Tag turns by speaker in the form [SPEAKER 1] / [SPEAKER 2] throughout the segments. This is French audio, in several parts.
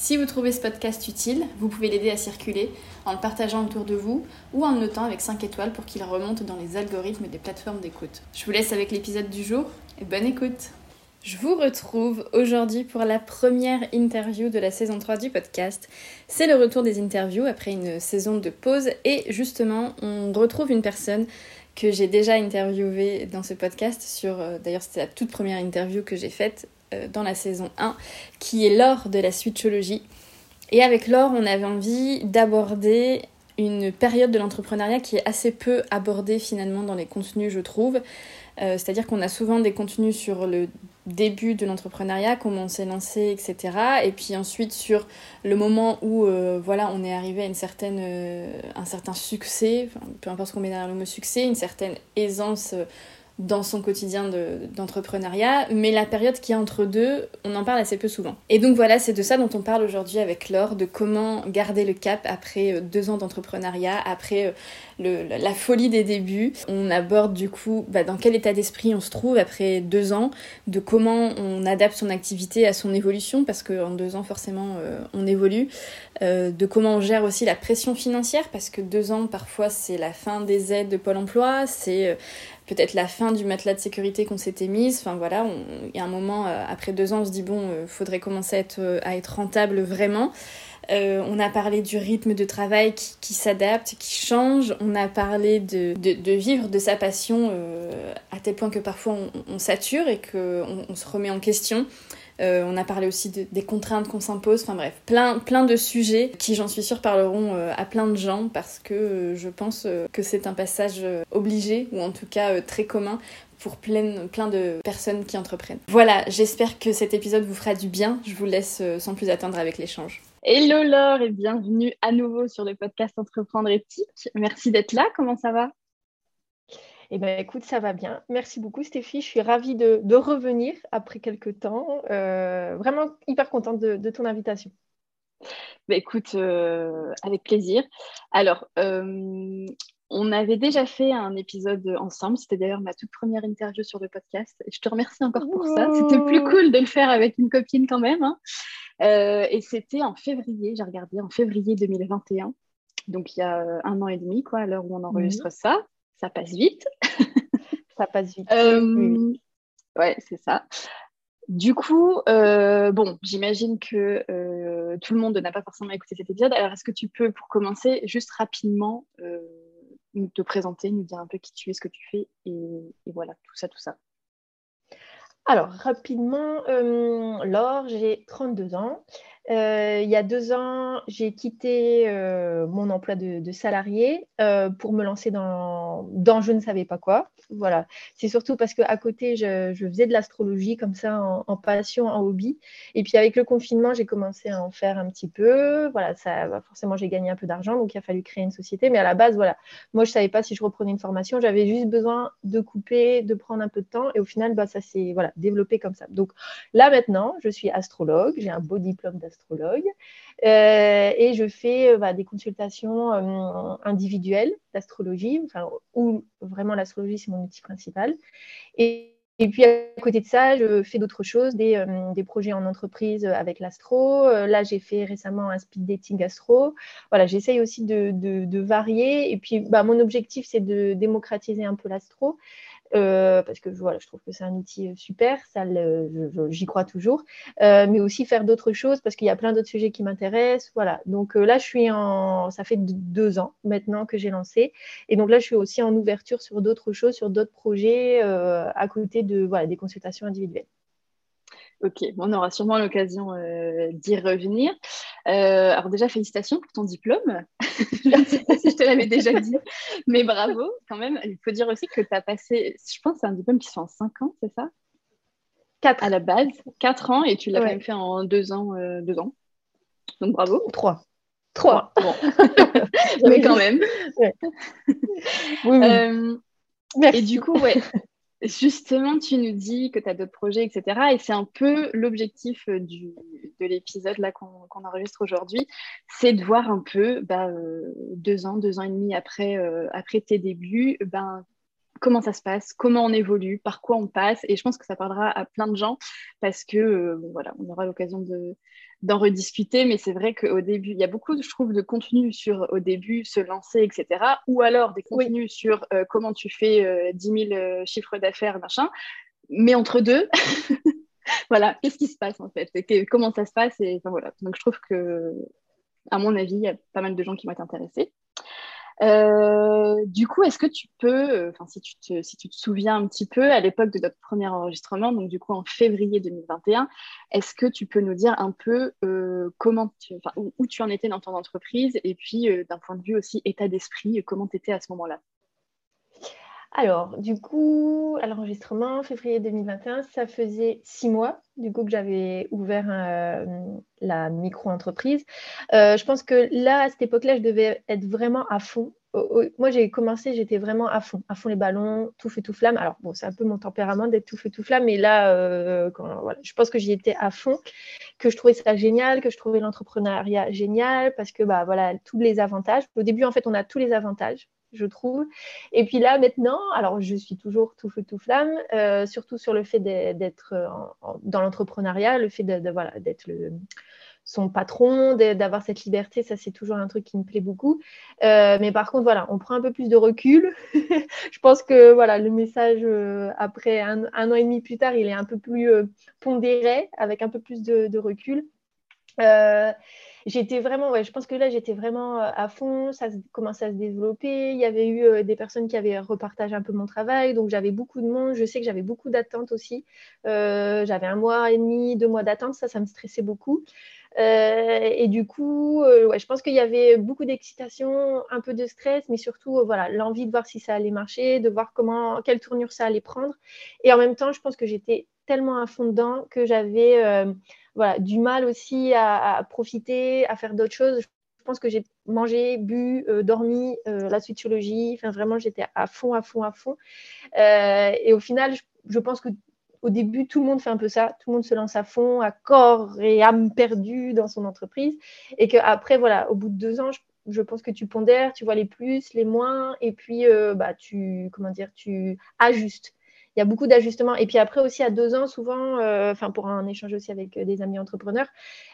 [SPEAKER 1] Si vous trouvez ce podcast utile, vous pouvez l'aider à circuler en le partageant autour de vous ou en notant avec 5 étoiles pour qu'il remonte dans les algorithmes des plateformes d'écoute. Je vous laisse avec l'épisode du jour et bonne écoute. Je vous retrouve aujourd'hui pour la première interview de la saison 3 du podcast. C'est le retour des interviews après une saison de pause et justement on retrouve une personne que j'ai déjà interviewée dans ce podcast sur euh, d'ailleurs c'était la toute première interview que j'ai faite dans la saison 1, qui est Laure de la switchologie. Et avec Laure, on avait envie d'aborder une période de l'entrepreneuriat qui est assez peu abordée finalement dans les contenus, je trouve. Euh, c'est-à-dire qu'on a souvent des contenus sur le début de l'entrepreneuriat, comment on s'est lancé, etc. Et puis ensuite sur le moment où euh, voilà, on est arrivé à une certaine, un certain succès, peu importe ce qu'on met derrière le mot succès, une certaine aisance dans son quotidien d'entrepreneuriat, mais la période qui est entre deux, on en parle assez peu souvent. Et donc voilà, c'est de ça dont on parle aujourd'hui avec Laure, de comment garder le cap après euh, deux ans d'entrepreneuriat, après euh, le, la folie des débuts. On aborde du coup bah, dans quel état d'esprit on se trouve après deux ans, de comment on adapte son activité à son évolution, parce qu'en deux ans forcément euh, on évolue, de comment on gère aussi la pression financière, parce que deux ans parfois c'est la fin des aides de Pôle Emploi, c'est peut-être la fin du matelas de sécurité qu'on s'était mise. Enfin voilà, il y a un moment, euh, après deux ans, on se dit bon, euh, faudrait commencer à être, euh, à être rentable vraiment. On a parlé du rythme de travail qui, s'adapte, qui change. On a parlé de, vivre de sa passion à tel point que parfois on, sature et qu'on on se remet en question. Euh, on a parlé aussi des contraintes qu'on s'impose. Enfin bref, plein, plein de sujets qui, j'en suis sûre, parleront euh, à plein de gens parce que euh, je pense que c'est un passage obligé ou en tout cas très commun pour plein, plein de personnes qui entreprennent. Voilà, j'espère que cet épisode vous fera du bien. Je vous laisse sans plus attendre avec l'échange. Hello Laure et bienvenue à nouveau sur le podcast Entreprendre éthique. Merci d'être là, comment ça va?
[SPEAKER 2] Eh bien, écoute, ça va bien. Merci beaucoup, Stéphie. Je suis ravie de, revenir après quelques temps. Euh, vraiment hyper contente de, ton invitation.
[SPEAKER 1] Bah, écoute, euh, avec plaisir. Alors, euh, on avait déjà fait un épisode ensemble. C'était d'ailleurs ma toute première interview sur le podcast. Je te remercie encore pour ça. C'était plus cool de le faire avec une copine quand même. Hein. Et c'était en février, j'ai regardé, en février 2021. Donc, il y a un an et demi, quoi, à l'heure où on enregistre ça ça passe vite.
[SPEAKER 2] ça passe vite.
[SPEAKER 1] Euh, ouais, c'est ça. Du coup, euh, bon, j'imagine que euh, tout le monde n'a pas forcément écouté cet épisode. Alors, est-ce que tu peux, pour commencer, juste rapidement te présenter, nous dire un peu qui tu es, ce que tu fais, et, et voilà, tout ça, tout ça.
[SPEAKER 2] Alors, rapidement, Laure, j'ai 32 ans. Euh, il y a deux ans, j'ai quitté euh, mon emploi de, salarié euh, pour me lancer dans, je ne savais pas quoi. Voilà. C'est surtout parce qu'à côté, je, faisais de l'astrologie comme ça en, passion, en hobby. Et puis avec le confinement, j'ai commencé à en faire un petit peu. Voilà, bah, forcément, j'ai gagné un peu d'argent, donc il a fallu créer une société. Mais à la base, voilà, moi, je ne savais pas si je reprenais une formation. J'avais juste besoin de couper, de prendre un peu de temps. Et au final, bah, ça s'est voilà, développé comme ça. Donc là, maintenant, je suis astrologue. J'ai un beau diplôme d'astrologue astrologue. Euh, et je fais euh, bah, des consultations euh, individuelles d'astrologie, où vraiment l'astrologie, c'est mon outil principal. Et, puis à côté de ça, je fais d'autres choses, des, des, projets en entreprise avec l'astro. là, j'ai fait récemment un speed dating astro. Voilà, j'essaye aussi de, de, de, varier. Et puis, bah, mon objectif, c'est de démocratiser un peu l'astro. Euh, parce que voilà, je trouve que c'est un outil euh, super, j'y crois toujours, euh, mais aussi faire d'autres choses parce qu'il y a plein d'autres sujets qui m'intéressent. Voilà, donc là, je suis en, ça fait deux ans maintenant que j'ai lancé, et donc là, je suis aussi en ouverture sur d'autres choses, sur d'autres projets à côté de voilà, des consultations individuelles.
[SPEAKER 1] Ok, on aura sûrement l'occasion euh, d'y revenir. Euh, alors déjà, félicitations pour ton diplôme. je ne sais pas si je te l'avais déjà dit, mais bravo quand même. Il faut dire aussi que tu as passé, je pense c'est un diplôme qui se fait en 5 ans, c'est ça? 4 à la base, 4 ans, et tu l'as quand même fait en 2 ans, euh, deux ans. Donc bravo.
[SPEAKER 2] 3. Trois.
[SPEAKER 3] Bon. Mais quand même.
[SPEAKER 2] Oui, oui. Merci.
[SPEAKER 3] et du coup, ouais. Justement, tu nous dis que tu as d'autres projets, etc. Et c'est un peu l'objectif euh, de l'épisode qu'on enregistre aujourd'hui, c'est de voir un peu, bah, euh, deux ans, deux ans et demi après, euh, après tes débuts, ben, comment ça se passe, comment on évolue, par quoi on passe. Et je pense que ça parlera à plein de gens parce que, euh, bon, voilà, on aura l'occasion de d'en rediscuter, mais c'est vrai qu'au début, il y a beaucoup, je trouve, de contenu sur au début, se lancer, etc. Ou alors des
[SPEAKER 2] Oui.
[SPEAKER 3] contenus sur euh, comment tu fais euh, 10 000 euh, chiffres d'affaires, machin. Mais entre deux, voilà, qu'est-ce qui se passe en fait et Comment ça se passe et, enfin, voilà. Donc je trouve que, à mon avis, il y a pas mal de gens qui vont être intéressés. Euh, du coup, est-ce que tu peux, si tu te, si tu te souviens un petit peu, à l'époque de notre premier enregistrement, donc du coup en février 2021, est-ce que tu peux nous dire un peu euh, comment, tu, où tu en étais dans ton entreprise et puis euh, d'un point de vue aussi état d'esprit, comment tu étais à ce moment-là?
[SPEAKER 2] Alors, du coup, à l'enregistrement, février 2021, ça faisait six mois du coup que j'avais ouvert euh, la micro-entreprise. Euh, je pense que là, à cette époque-là, je devais être vraiment à fond. Moi, j'ai commencé, j'étais vraiment à fond, à fond les ballons, tout feu, tout flamme. Alors, bon, c'est un peu mon tempérament d'être tout feu, tout flamme, mais là, euh, je pense que j'y étais à fond, que je trouvais ça génial, que je trouvais l'entrepreneuriat génial, parce que, bah, voilà, tous les avantages. Au début, en fait, on a tous les avantages je trouve. Et puis là, maintenant, alors je suis toujours tout feu, tout flamme, euh, surtout sur le fait d'être dans l'entrepreneuriat, le fait de, de voilà, d'être son patron, d'avoir cette liberté, ça c'est toujours un truc qui me plaît beaucoup. Euh, mais par contre, voilà, on prend un peu plus de recul. je pense que voilà, le message euh, après un, an et demi plus tard, il est un peu plus euh, pondéré, avec un peu plus de recul. Euh, j'étais vraiment, ouais, je pense que là, j'étais vraiment euh, à fond, ça commençait à se développer. Il y avait eu euh, des personnes qui avaient repartagé un peu mon travail, donc j'avais beaucoup de monde. Je sais que j'avais beaucoup d'attentes aussi. J'avais un mois et demi, deux mois d'attente, ça, ça me stressait beaucoup. Et du coup, ouais, je pense qu'il y avait beaucoup d'excitation, un peu de stress, mais surtout, voilà, l'envie de voir si ça allait marcher, de voir comment, quelle tournure ça allait prendre. Et en même temps, je pense que j'étais tellement à fond dedans que j'avais voilà, du mal aussi à, profiter, à faire d'autres choses. Je pense que j'ai mangé, bu, euh, dormi, euh, la switchologie. Enfin, vraiment, j'étais à fond, à fond, à fond. Euh, et au final, je, pense que au début, tout le monde fait un peu ça. Tout le monde se lance à fond, à corps et âme perdue dans son entreprise. Et qu'après, voilà, au bout de deux ans, je, je, pense que tu pondères, tu vois les plus, les moins, et puis euh, bah, tu, comment dire, tu ajustes il y a beaucoup d'ajustements. Et puis après aussi, à deux ans, souvent, euh, enfin pour un échange aussi avec des amis entrepreneurs,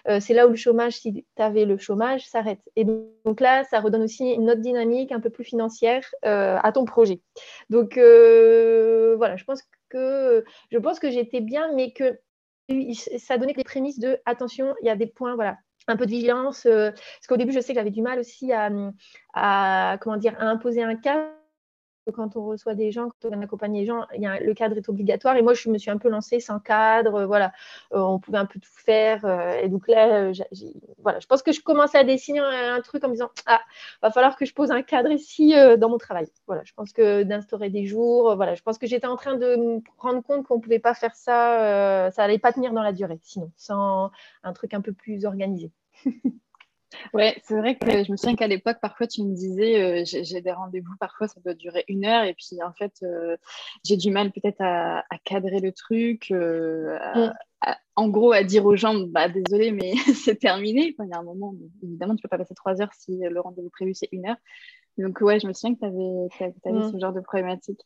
[SPEAKER 2] euh, c'est là où le chômage, si tu avais le chômage, s'arrête. Et donc là, ça redonne aussi une autre dynamique un peu plus financière euh, à ton projet. Donc euh, voilà, je pense que je pense que j'étais bien, mais que ça donnait des prémices de attention, il y a des points, voilà, un peu de vigilance. Euh, parce qu'au début, je sais que j'avais du mal aussi à, à, comment dire, à imposer un cadre quand on reçoit des gens, quand on accompagne les gens, le cadre est obligatoire. Et moi, je me suis un peu lancée sans cadre. Euh, voilà, euh, on pouvait un peu tout faire. Euh, et donc là, voilà, je pense que je commençais à dessiner un, truc en me disant ah, va falloir que je pose un cadre ici dans mon travail. Voilà, je pense que d'instaurer des jours. Voilà, je pense que j'étais en train de me rendre compte qu'on pouvait pas faire ça. ça allait pas tenir dans la durée, sinon, sans un truc un peu plus organisé.
[SPEAKER 3] Ouais, c'est vrai que je me souviens qu'à l'époque, parfois, tu me disais, euh, j'ai des rendez-vous, parfois, ça doit durer une heure, et puis en fait, euh, j'ai du mal peut-être à, à, cadrer le truc, euh, à, mm. à, en gros, à dire aux gens, bah désolé, mais c'est terminé. Enfin, il y a un moment, évidemment, tu peux pas passer trois heures si le rendez-vous prévu c'est une heure. Donc ouais, je me souviens que tu avais, avais mm. ce genre de problématique.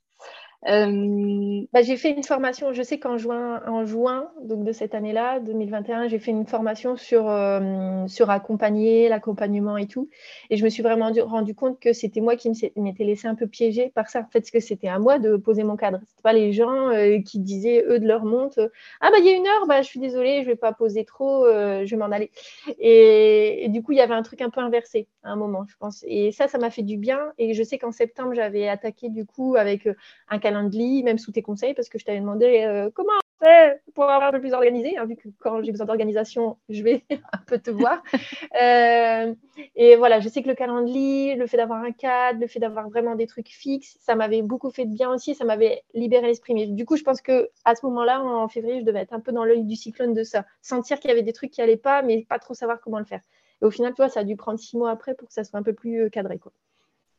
[SPEAKER 2] Euh... Bah, j'ai fait une formation, je sais qu'en juin, donc de cette année-là, 2021, j'ai fait une formation sur, euh, sur accompagner, l'accompagnement et tout. Et je me suis vraiment du, rendu compte que c'était moi qui m'étais laissé un peu piéger par ça. En fait, parce que c'était à moi de poser mon cadre. C'était pas les gens euh, qui disaient, eux, de leur monte, euh, ah bah il y a une heure, bah, je suis désolée, je vais pas poser trop, je vais m'en aller. Et, du coup, il y avait un truc un peu inversé à un moment, je pense. Et ça, ça m'a fait du bien. Et je sais qu'en septembre, j'avais attaqué du coup avec un calendrier, même sous tes conseils, parce que je t'avais demandé euh, comment on fait pour avoir un peu plus organisé, hein, vu que quand j'ai besoin d'organisation, je vais un peu te voir. euh, et voilà, je sais que le calendrier, le fait d'avoir un cadre, le fait d'avoir vraiment des trucs fixes, ça m'avait beaucoup fait de bien aussi, ça m'avait libéré l'esprit. Mais du coup, je pense que à ce moment-là, en février, je devais être un peu dans l'œil du cyclone de ça, sentir qu'il y avait des trucs qui n'allaient pas, mais pas trop savoir comment le faire. Et au final, tu vois, ça a dû prendre six mois après pour que ça soit un peu plus cadré. Quoi.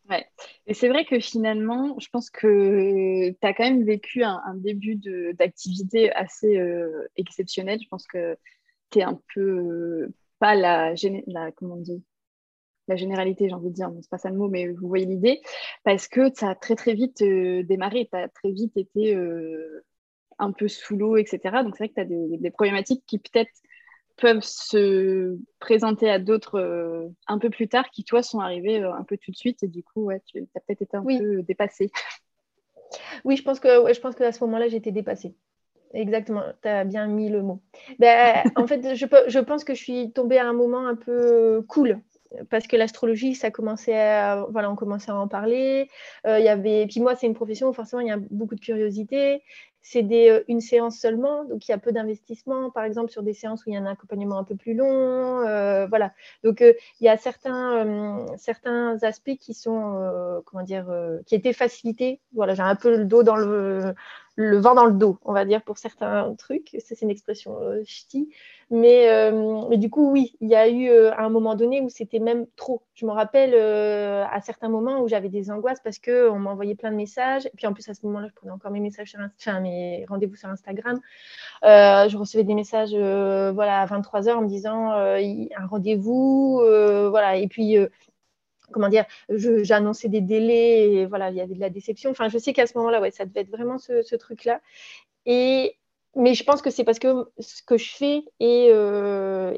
[SPEAKER 3] Ouais. Et c'est vrai que finalement, je pense que tu as quand même vécu un, début d'activité assez euh, exceptionnel. Je pense que tu es un peu pas la, la, comment la généralité, j'ai envie de dire, c'est pas ça le mot, mais vous voyez l'idée, parce que tu as très très vite euh, démarré, tu as très vite été euh, un peu sous l'eau, etc. Donc c'est vrai que tu as des, problématiques qui peut-être peuvent se présenter à d'autres euh, un peu plus tard qui, toi, sont arrivés euh, un peu tout de suite et du coup, ouais, tu as peut-être été un peu dépassée.
[SPEAKER 2] Oui, je pense que, je pense qu'à ce moment-là, j'étais dépassée. Exactement, tu as bien mis le mot. Ben, en fait, je, je, pense que je suis tombée à un moment un peu cool parce que l'astrologie, ça commençait à, voilà, on commençait à en parler. Euh, il y avait, puis moi, c'est une profession où forcément il y a beaucoup de curiosité. C'est euh, une séance seulement, donc il y a peu d'investissement. Par exemple, sur des séances où il y a un accompagnement un peu plus long, euh, voilà. Donc il y a certains, certains aspects qui sont, comment dire, qui étaient facilités. Voilà, j'ai un peu le dos dans le, le vent dans le dos, on va dire, pour certains trucs. Ça, c'est une expression ch'ti. Euh, mais, du coup, oui, il y a eu euh, un moment donné où c'était même trop. Je me rappelle euh, à certains moments où j'avais des angoisses parce qu'on m'envoyait plein de messages. Et puis en plus, à ce moment-là, je prenais encore mes messages sur enfin, rendez-vous sur Instagram. je recevais des messages voilà, à 23h en me disant un rendez-vous. voilà. Et puis comment dire, j'annonçais des délais, et voilà, il y avait de la déception. Enfin, je sais qu'à ce moment-là, ouais, ça devait être vraiment ce, truc-là. Et mais je pense que c'est parce que ce que je fais est, euh,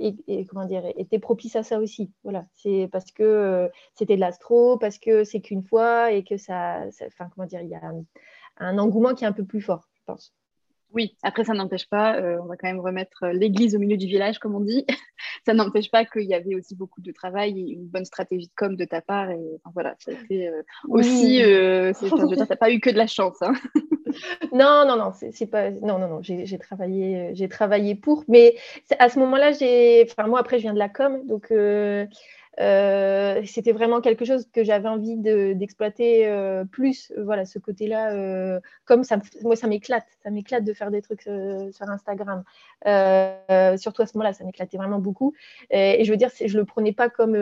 [SPEAKER 2] comment dire, était propice à ça aussi. Voilà, c'est parce que euh, c'était de l'astro, parce que c'est qu'une fois et que ça, comment dire, il y a un, engouement qui est un peu plus fort, pense.
[SPEAKER 3] Oui, après ça n'empêche pas, euh, on va quand même remettre l'église au milieu du village, comme on dit. ça n'empêche pas qu'il y avait aussi beaucoup de travail et une bonne stratégie de com de ta part. Et voilà, ça a été aussi, tu n'as pas eu que de la chance. Hein.
[SPEAKER 2] non, non, non, c'est pas. Non, non, non, j'ai travaillé, j'ai travaillé pour. Mais à ce moment-là, j'ai. Enfin, moi, après, je viens de la com, donc euh, euh, c'était vraiment quelque chose que j'avais envie d'exploiter euh, plus. Voilà, ce côté-là, comme ça, moi, ça m'éclate. Ça m'éclate de faire des trucs sur Instagram. surtout à ce moment-là, ça m'éclatait vraiment beaucoup. Et, je veux dire, je le prenais pas comme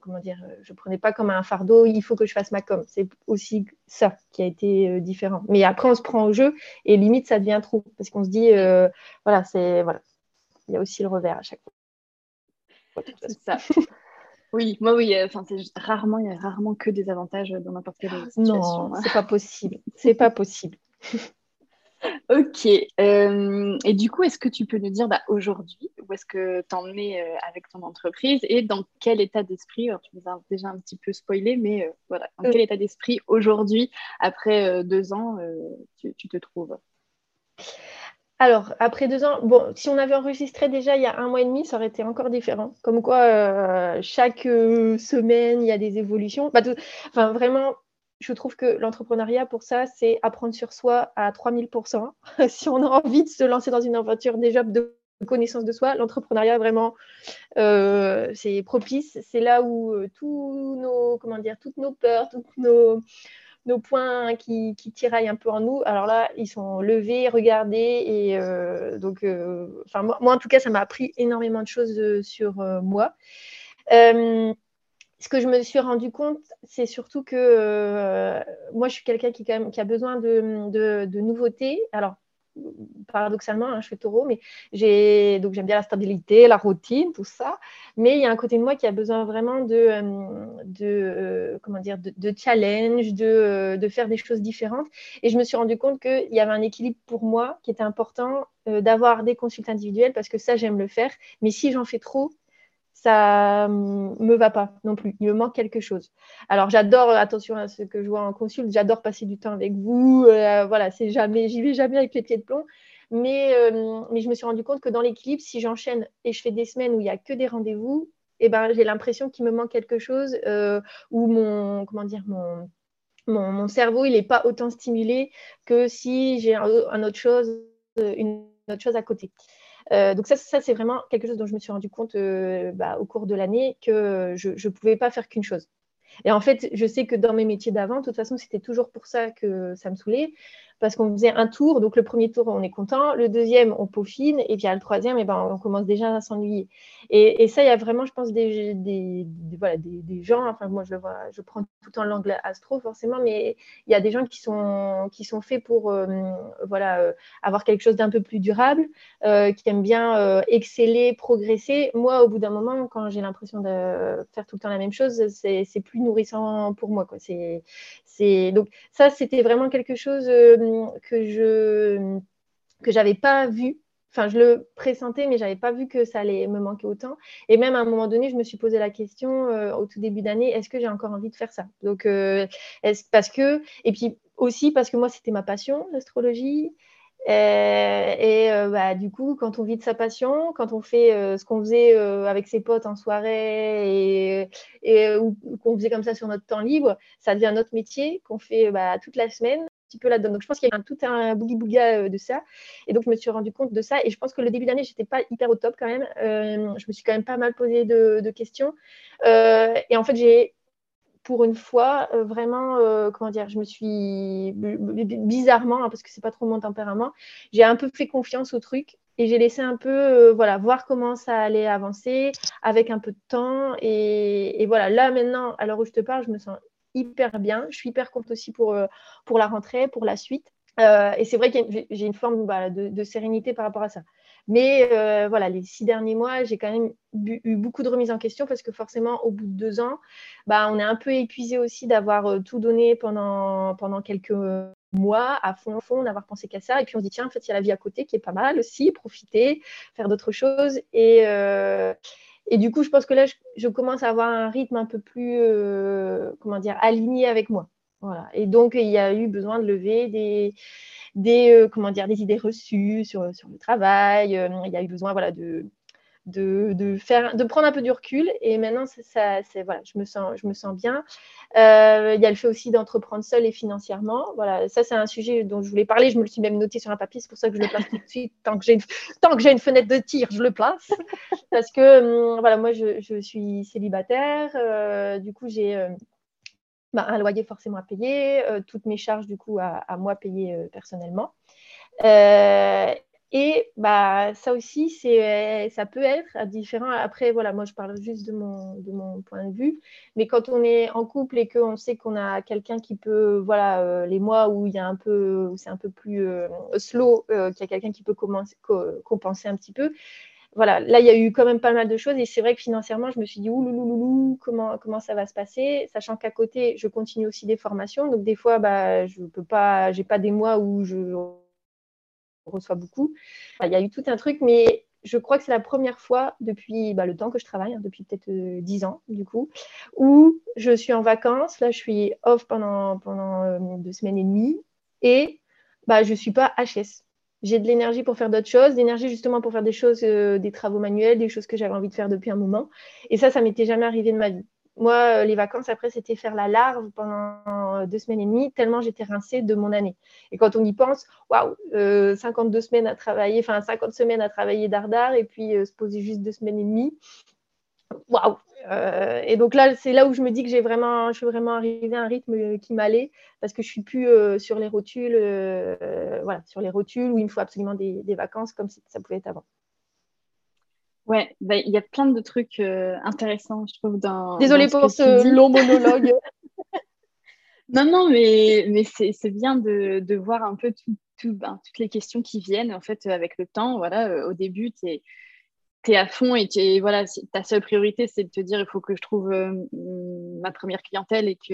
[SPEAKER 2] comment, dire, euh, je prenais pas comme un fardeau, il faut que je fasse ma com. C'est aussi ça qui a été euh, différent. Mais après, on se prend au jeu et limite, ça devient trop parce qu'on se dit, euh, voilà, c'est voilà, il y a aussi le revers à chaque fois.
[SPEAKER 3] Ça. Oui, moi oui, enfin c'est rarement, il y a rarement que des avantages dans n'importe quelle situation.
[SPEAKER 2] Non, c'est pas possible. C'est pas possible.
[SPEAKER 3] Ok. Euh, et du coup, est-ce que tu peux nous dire bah, aujourd'hui où est-ce que tu en es euh, avec ton entreprise et dans quel état d'esprit Alors, tu nous as déjà un petit peu spoilé, mais euh, voilà, dans quel état d'esprit aujourd'hui, après deux ans, tu, te trouves?
[SPEAKER 2] Alors, après deux ans, bon, si on avait enregistré déjà il y a un mois et demi, ça aurait été encore différent. Comme quoi, chaque semaine, il y a des évolutions. Bah, vraiment, je trouve que l'entrepreneuriat, pour ça, c'est apprendre sur soi à 3000%. si on a envie de se lancer dans une aventure déjà de connaissance de soi, l'entrepreneuriat, vraiment, euh, c'est propice. C'est là où euh, tous nos, comment dire, toutes nos peurs, tous nos, nos points qui, qui, tiraillent un peu en nous, alors là, ils sont levés, regardés. Et euh, donc, enfin, moi, en tout cas, ça m'a appris énormément de choses sur moi ce que je me suis rendu compte, c'est surtout que euh, moi, je suis quelqu'un qui, qui, a besoin de, de, nouveautés. Alors, paradoxalement, hein, je suis taureau, mais j'ai donc j'aime bien la stabilité, la routine, tout ça. Mais il y a un côté de moi qui a besoin vraiment de, euh, de euh, comment dire, de, challenge, de, de, faire des choses différentes. Et je me suis rendu compte qu'il y avait un équilibre pour moi qui était important d'avoir des consultes individuelles parce que ça, j'aime le faire. Mais si j'en fais trop, ça me va pas non plus. Il me manque quelque chose. Alors j'adore, attention à ce que je vois en consulte, j'adore passer du temps avec vous. Euh, voilà, c'est jamais, j'y vais jamais avec les pieds de plomb. Mais, euh, mais je me suis rendu compte que dans l'équilibre, si j'enchaîne et je fais des semaines où il n'y a que des rendez-vous, eh ben, j'ai l'impression qu'il me manque quelque chose euh, ou mon, comment dire, mon, cerveau, il n'est pas autant stimulé que si j'ai un autre chose, une autre chose à côté. Euh, donc ça, ça c'est vraiment quelque chose dont je me suis rendu compte euh, bah, au cours de l'année que je ne pouvais pas faire qu'une chose. Et en fait, je sais que dans mes métiers d'avant, de toute façon, c'était toujours pour ça que ça me saoulait. Parce qu'on faisait un tour. Donc, le premier tour, on est content. Le deuxième, on peaufine. Et puis, à le troisième, eh ben, on commence déjà à s'ennuyer. Et, ça, il y a vraiment, je pense, des, des, voilà, des, gens. Enfin, moi, je le vois, je prends tout le temps l'angle astro, forcément, mais il y a des gens qui sont, qui sont faits pour euh, voilà, euh, avoir quelque chose d'un peu plus durable, euh, qui aiment bien exceller, progresser. Moi, au bout d'un moment, quand j'ai l'impression de faire tout le temps la même chose, c'est plus nourrissant pour moi. Quoi. C'est, donc, ça, c'était vraiment quelque chose que je que j'avais pas vu Enfin, je le pressentais, mais je n'avais pas vu que ça allait me manquer autant. Et même à un moment donné, je me suis posé la question euh, au tout début d'année est-ce que j'ai encore envie de faire ça? Donc, euh, est-ce, parce que, et puis aussi parce que moi, c'était ma passion, l'astrologie. Euh, et bah, du coup, quand on vit de sa passion, quand on fait ce qu'on faisait avec ses potes en soirée et, et ou, qu'on faisait comme ça sur notre temps libre, ça devient notre métier qu'on fait bah, toute la semaine petit peu là-dedans. Donc, je pense qu'il y a un, tout un boogie-booga euh, de ça. Et donc, je me suis rendu compte de ça. Et je pense que le début d'année, j'étais pas hyper au top quand même. Euh, je me suis quand même pas mal posé de, questions. Euh, et en fait, j'ai pour une fois, vraiment, comment dire, je me suis bizarrement, hein, parce que c'est pas trop mon tempérament, j'ai un peu fait confiance au truc et j'ai laissé un peu, voilà, voir comment ça allait avancer avec un peu de temps. Et, et voilà, là maintenant, à l'heure où je te parle, je me sens hyper bien. Je suis hyper contente aussi pour, euh, pour la rentrée, pour la suite. Euh, et c'est vrai que j'ai une forme de, sérénité par rapport à ça. Mais euh, voilà, les six derniers mois, j'ai quand même eu beaucoup de remises en question parce que forcément, au bout de deux ans, bah, on est un peu épuisé aussi d'avoir tout donné pendant, pendant quelques mois à fond, à fond, d'avoir pensé qu'à ça. Et puis on se dit, tiens, en fait, il y a la vie à côté qui est pas mal aussi, profiter, faire d'autres choses. Et, et du coup, je pense que là, je, commence à avoir un rythme un peu plus, euh, comment dire, aligné avec moi. Voilà. Et donc, il y a eu besoin de lever des, des, euh, comment dire, des idées reçues sur, sur le travail. Euh, il y a eu besoin voilà, de, de, faire, de prendre un peu du recul. Et maintenant, ça, c'est, voilà, je, me sens, je me sens bien. Euh, il y a le fait aussi d'entreprendre seul et financièrement. Voilà, ça, c'est un sujet dont je voulais parler. Je me le suis même noté sur un papier. C'est pour ça que je le place tout de suite. Tant que j'ai une, tant que j'ai une fenêtre de tir, je le place. Parce que, hum, voilà, moi, je, suis célibataire. Euh, du coup, j'ai. Euh, bah, un loyer forcément à payer, toutes mes charges du coup à, à moi payer personnellement. Et bah, ça aussi, ça peut être différent. Après, voilà, moi, je parle juste de mon, de mon point de vue. Mais quand on est en couple et qu'on sait qu'on a quelqu'un qui peut, voilà, euh, les mois où il y a un peu, où c'est un peu plus euh, slow, euh, qu'il y a quelqu'un qui peut compenser un petit peu. Voilà, là, il y a eu quand même pas mal de choses. Et c'est vrai que financièrement, je me suis dit, ouh, comment, comment ça va se passer? Sachant qu'à côté, je continue aussi des formations. Donc, des fois, bah, je peux pas, j'ai pas des mois où je reçoit beaucoup. Il y a eu tout un truc, mais je crois que c'est la première fois depuis bah, le temps que je travaille, hein, depuis peut-être euh, dix ans du coup, où je suis en vacances. Là, je suis off pendant, euh, deux semaines et demie et bah, je ne suis pas HS. J'ai de l'énergie pour faire d'autres choses, d'énergie justement pour faire des choses, euh, des travaux manuels, des choses que j'avais envie de faire depuis un moment. Et ça, ça m'était jamais arrivé de ma vie. Moi, euh, les vacances, après, c'était faire la larve pendant deux semaines et demie, tellement j'étais rincée de mon année. Et quand on y pense, waouh, 52 euh, semaines à travailler, enfin 50 semaines à travailler dardard et puis euh, se poser juste deux semaines et demie. Waouh Et donc là, c'est là où je me dis que j'ai vraiment, je suis vraiment arrivée à un rythme qui m'allait parce que je suis plus sur les rotules, voilà, sur les rotules où il me faut absolument des vacances comme ça pouvait être avant.
[SPEAKER 3] Ouais, bah, il y a plein de trucs euh, intéressants, je trouve, dans.
[SPEAKER 2] Désolée pour ce long monologue.
[SPEAKER 3] non, non, mais, mais c'est bien de, de, voir un peu tout, ben, toutes les questions qui viennent, en fait, avec le temps. Voilà, euh, au début, tu es, es, à fond et voilà, ta seule priorité, c'est de te dire il faut que je trouve euh, ma première clientèle et que,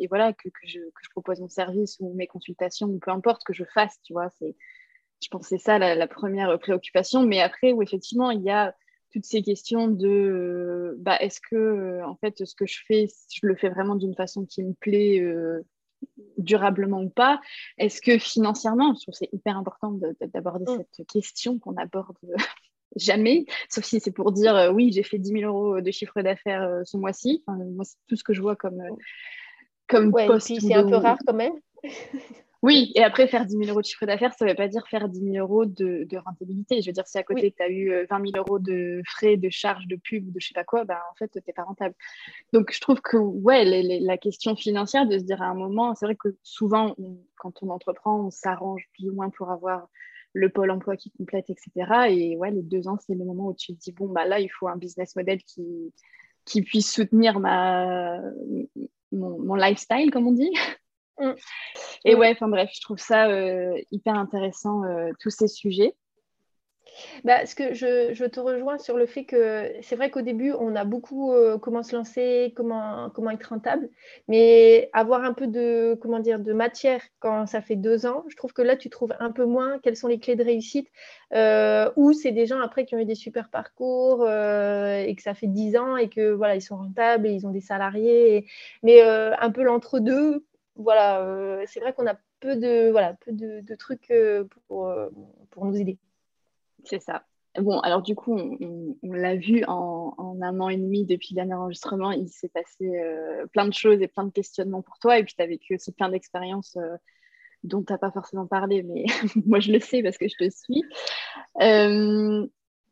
[SPEAKER 3] et voilà, que, que, je, que, je, propose mon service ou mes consultations, ou peu importe que je fasse, tu vois. c'est je pense que c'est ça la, première préoccupation. Mais après, où effectivement, il y a toutes ces questions de bah, est-ce que, euh, en fait, ce que je fais, je le fais vraiment d'une façon qui me plaît euh, durablement ou pas? Est-ce que financièrement, je trouve c'est hyper important d'aborder mm. cette question qu'on aborde jamais, sauf si c'est pour dire euh, oui, j'ai fait 10 000 euros de chiffre d'affaires ce mois-ci. moi, c'est tout ce que je vois comme, comme
[SPEAKER 2] ouais, C'est un peu rare quand même.
[SPEAKER 3] Oui, et après, faire 10 000 euros de chiffre d'affaires, ça ne veut pas dire faire 10 000 euros de, rentabilité. Je veux dire, si à côté, tu as eu 20 euh, 000 euros de frais, de charges, de pub de je sais pas quoi, bah, en fait, tu n'es pas rentable. Donc, je trouve que, ouais, la question financière, de se dire à un moment, c'est vrai que souvent, quand on entreprend, on s'arrange plus ou moins pour avoir le pôle emploi qui complète, etc. Et ouais, les deux ans, c'est le moment où tu te dis, bon, bah là, il faut un business model qui, qui puisse soutenir ma, mon lifestyle, comme on dit. Mm. Et ouais, enfin bref, je trouve ça euh, hyper intéressant, euh, tous ces sujets.
[SPEAKER 2] Bah, ce que je, je, te rejoins sur le fait que c'est vrai qu'au début, on a beaucoup euh, comment se lancer, comment, comment être rentable, mais avoir un peu de, comment dire, de matière quand ça fait deux ans, je trouve que là, tu trouves un peu moins quelles sont les clés de réussite, ou c'est des gens après qui ont eu des super parcours et que ça fait dix ans et que voilà, ils sont rentables et ils ont des salariés, mais un peu l'entre-deux voilà, euh, c'est vrai qu'on a peu de, voilà, peu de, trucs euh, pour, euh, pour nous aider.
[SPEAKER 3] C'est ça. Bon, alors du coup, on, l'a vu en, un an et demi depuis le dernier enregistrement, il s'est passé plein de choses et plein de questionnements pour toi. Et puis, tu as vécu aussi plein d'expériences dont tu n'as pas forcément parlé, mais moi, je le sais parce que je te suis.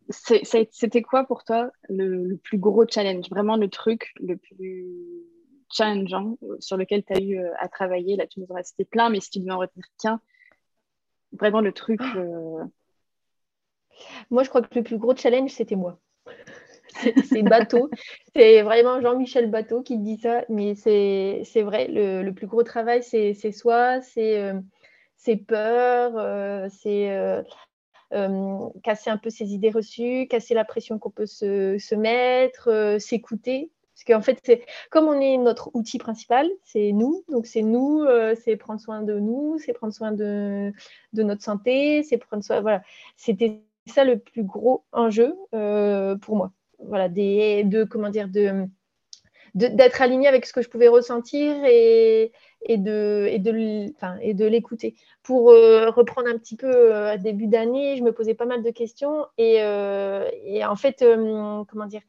[SPEAKER 3] C'était quoi pour toi le, le, plus gros challenge Vraiment le truc le plus challengeant euh, sur lequel tu as eu euh, à travailler Là, tu nous en as cité plein, mais si tu devais en retenir qu'un, vraiment le truc. Ah. Euh,
[SPEAKER 2] moi, je crois que le plus gros challenge, c'était moi. c'est Bateau. c'est vraiment Jean-Michel Bateau qui dit ça, mais c'est vrai, le, plus gros travail, c'est soi, c'est peur, c'est casser un peu ses idées reçues, casser la pression qu'on peut se, se mettre, s'écouter. Parce qu'en fait, c'est comme on est notre outil principal, c'est nous. Donc, c'est nous, euh, c'est prendre soin de nous, c'est prendre soin de, notre santé, c'est prendre soin. Voilà. C'était ça le plus gros enjeu euh, pour moi. Voilà, des, de, comment dire, de, d'être aligné avec ce que je pouvais ressentir et, et de, et de, enfin, et de l'écouter. Pour euh, reprendre un petit peu à début d'année, je me posais pas mal de questions et, et en fait, comment dire,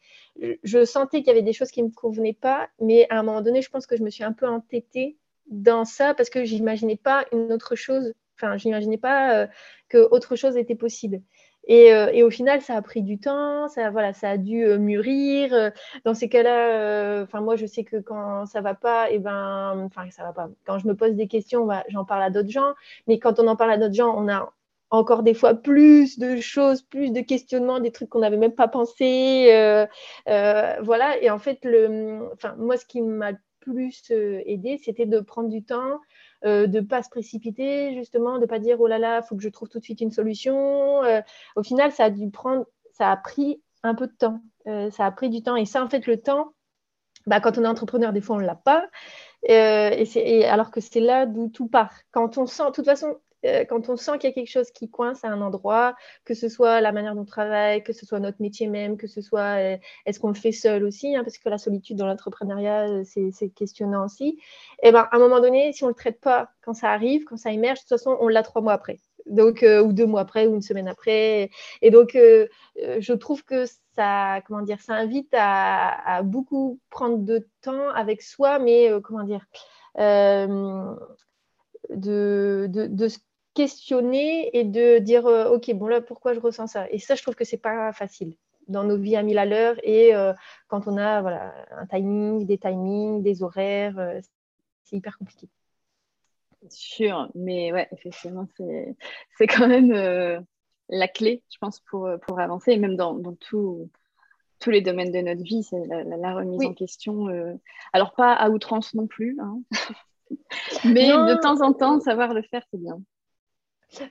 [SPEAKER 2] je sentais qu'il y avait des choses qui ne me convenaient pas, mais à un moment donné, je pense que je me suis un peu entêtée dans ça parce que j'imaginais pas une autre chose, enfin, je n'imaginais pas euh, que autre chose était possible. Et, euh, et, au final, ça a pris du temps, ça, voilà, ça a dû euh, mûrir. Dans ces cas-là, moi, je sais que quand ça va pas, et eh ben, ça va pas. Quand je me pose des questions, j'en parle à d'autres gens. Mais quand on en parle à d'autres gens, on a encore des fois plus de choses, plus de questionnements, des trucs qu'on n'avait même pas pensé. Euh, euh, voilà. Et en fait, le, moi, ce qui m'a plus euh, aidé, c'était de prendre du temps, de ne pas se précipiter, justement, de ne pas dire oh là là, il faut que je trouve tout de suite une solution. au final, ça a dû prendre, ça a pris un peu de temps. ça a pris du temps. Et ça, en fait, le temps, bah, quand on est entrepreneur, des fois, on ne l'a pas. et, et, alors que c'est là d'où tout part. Quand on sent, de toute façon, euh, quand on sent qu'il y a quelque chose qui coince à un endroit, que ce soit la manière dont on travaille, que ce soit notre métier même, que ce soit euh, est-ce qu'on le fait seul aussi, hein, parce que la solitude dans l'entrepreneuriat, euh, c'est questionnant aussi. Et eh ben, à un moment donné, si on ne le traite pas quand ça arrive, quand ça émerge, de toute façon, on l'a trois mois après. Donc, ou deux mois après, ou une semaine après. Et donc, je trouve que ça, comment dire, ça invite à, beaucoup prendre de temps avec soi, mais comment dire, de, de, de, questionner et de dire euh, ok bon là pourquoi je ressens ça? Et ça je trouve que c'est pas facile. Dans nos vies à mille à l'heure et euh, quand on a voilà un timing des timings des horaires euh, c'est hyper compliqué.
[SPEAKER 3] Sûr mais ouais effectivement c'est quand même la clé je pense pour, pour avancer. Et même dans, dans tout, tous les domaines de notre vie c'est la, remise en question alors pas à outrance non plus hein. mais de temps en temps savoir le faire c'est bien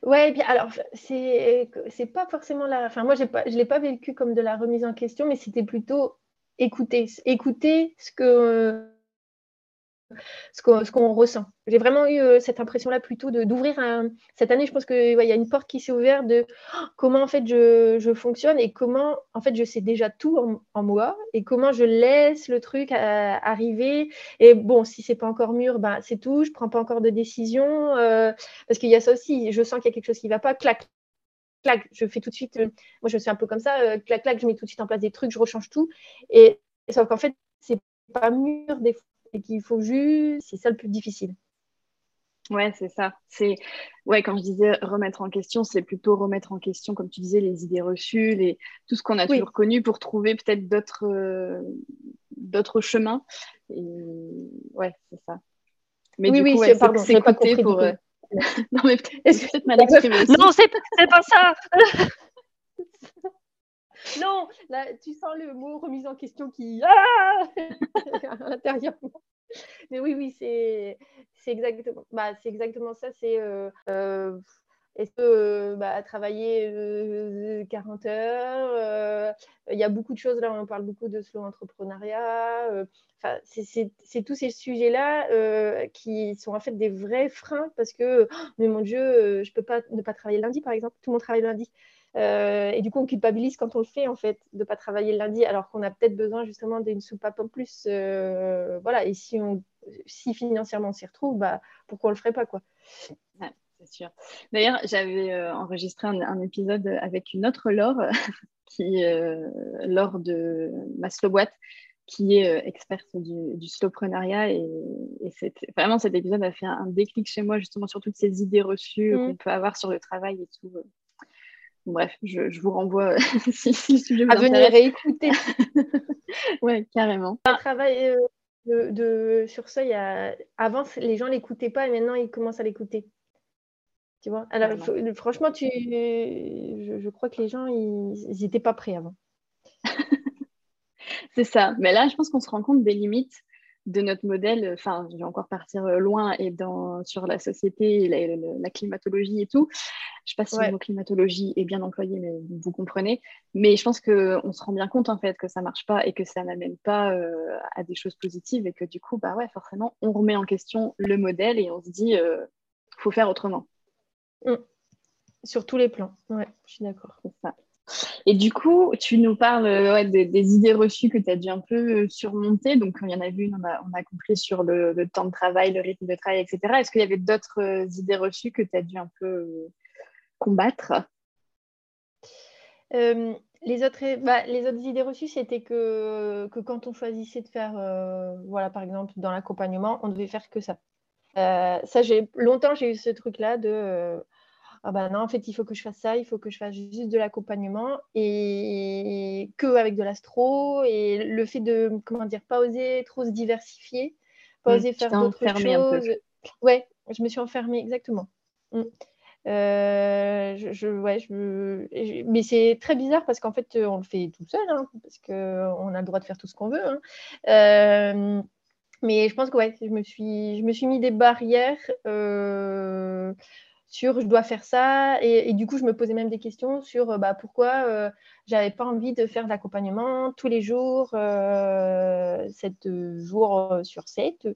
[SPEAKER 2] Ouais, alors c'est c'est pas forcément la. Enfin, moi, pas, je l'ai pas vécu comme de la remise en question, mais c'était plutôt écouter, écouter ce que ce qu'on ressent. J'ai vraiment eu euh, cette impression-là plutôt d'ouvrir un... Cette année, je pense qu'il y a une porte qui s'est ouverte de oh, comment en fait je, je, fonctionne et comment en fait je sais déjà tout en, moi et comment je laisse le truc euh, arriver. Et bon, si c'est pas encore mûr, ben, c'est tout. Je prends pas encore de décision euh, parce qu'il y a ça aussi. Je sens qu'il y a quelque chose qui va pas. Clac, clac, je fais tout de suite. moi, je suis un peu comme ça. clac, clac, je mets tout de suite en place des trucs, je rechange tout. Et sauf qu'en fait, c'est pas mûr des fois et qu'il faut juste, c'est ça le plus difficile.
[SPEAKER 3] Ouais, c'est ça. C'est ouais, quand je disais remettre en question, c'est plutôt remettre en question, comme tu disais, les idées reçues, les... tout ce qu'on a toujours connu pour trouver peut-être d'autres euh, d'autres chemins. Et... Ouais, c'est ça.
[SPEAKER 2] Mais oui, du coup, oui, c'est pardon, c'est pas compris pour. Euh,
[SPEAKER 3] non, mais peut-être mal exprimé aussi.
[SPEAKER 2] Non, c'est pas ça. non, là, tu sens le mot remise en question qui ah à l'intérieur. Mais oui, oui, c'est exactement, bah, exactement ça. C'est euh, euh, est-ce que bah, travailler 40 euh, heures Il y a beaucoup de choses là, on parle beaucoup de slow entrepreneuriat. Enfin, c'est tous ces sujets-là qui sont en fait des vrais freins parce que, oh, mais mon Dieu, je peux pas ne pas travailler lundi, par exemple. Tout le monde travaille lundi. Euh, et du coup, on culpabilise quand on le fait, en fait, de ne pas travailler le lundi, alors qu'on a peut-être besoin justement d'une soupape en plus. Euh, voilà, et si, on, si financièrement on s'y retrouve, bah, pourquoi on ne le ferait pas, quoi?
[SPEAKER 3] C'est sûr. D'ailleurs, j'avais euh, enregistré un, épisode avec une autre Laure, qui, Laure de Maslow Boîte, qui est experte du, du slowpreneuriat. Et, et vraiment, cet épisode a fait un, déclic chez moi, justement, sur toutes ces idées reçues mmh. qu'on peut avoir sur le travail et tout. Bref, je, vous renvoie si, le sujet vous
[SPEAKER 2] à venir réécouter.
[SPEAKER 3] ouais, carrément.
[SPEAKER 2] Un travail euh, de, sur ça, il y a... avant, les gens l'écoutaient pas et maintenant, ils commencent à l'écouter. Tu vois? Alors, franchement, tu... Je, crois que les gens, ils n'étaient pas prêts avant.
[SPEAKER 3] C'est ça. Mais là, je pense qu'on se rend compte des limites de notre modèle, enfin, je vais encore partir euh, loin et dans, sur la société, la, la, climatologie et tout. Je ne sais pas si le mot climatologie est bien employé, mais vous comprenez. Mais je pense qu'on se rend bien compte en fait que ça ne marche pas et que ça n'amène pas euh, à des choses positives et que du coup, bah ouais, forcément, on remet en question le modèle et on se dit, euh, faut faire autrement.
[SPEAKER 2] Mmh. Sur tous les plans, ouais, je suis d'accord.
[SPEAKER 3] C'est ça. Et du coup, tu nous parles euh, des, idées reçues que tu as dû un peu euh, surmonter. Donc, il y en a vu, on a, on a compris sur le, temps de travail, le rythme de travail, etc. Est-ce qu'il y avait d'autres euh, idées reçues que tu as dû un peu combattre?
[SPEAKER 2] Les autres, bah, les autres idées reçues, c'était que, que quand on choisissait de faire, voilà, par exemple, dans l'accompagnement, on devait faire que ça. ça, j'ai longtemps, j'ai eu ce truc-là de ah bah non, en fait, il faut que je fasse ça, il faut que je fasse juste de l'accompagnement et que avec de l'astro et le fait de, comment dire, pas oser trop se diversifier, pas mmh, oser faire d'autres choses. Ouais, je me suis enfermée, exactement. Mmh. Euh, je, ouais, je, mais c'est très bizarre parce qu'en fait, on le fait tout seul, hein, parce qu'on a le droit de faire tout ce qu'on veut. Hein. Euh, mais je pense que ouais, je me suis, je me suis mis des barrières. Euh, sur je dois faire ça. Et, du coup, je me posais même des questions sur euh, bah, pourquoi euh, j'avais pas envie de faire de l'accompagnement tous les jours, euh, 7 jours sur 7.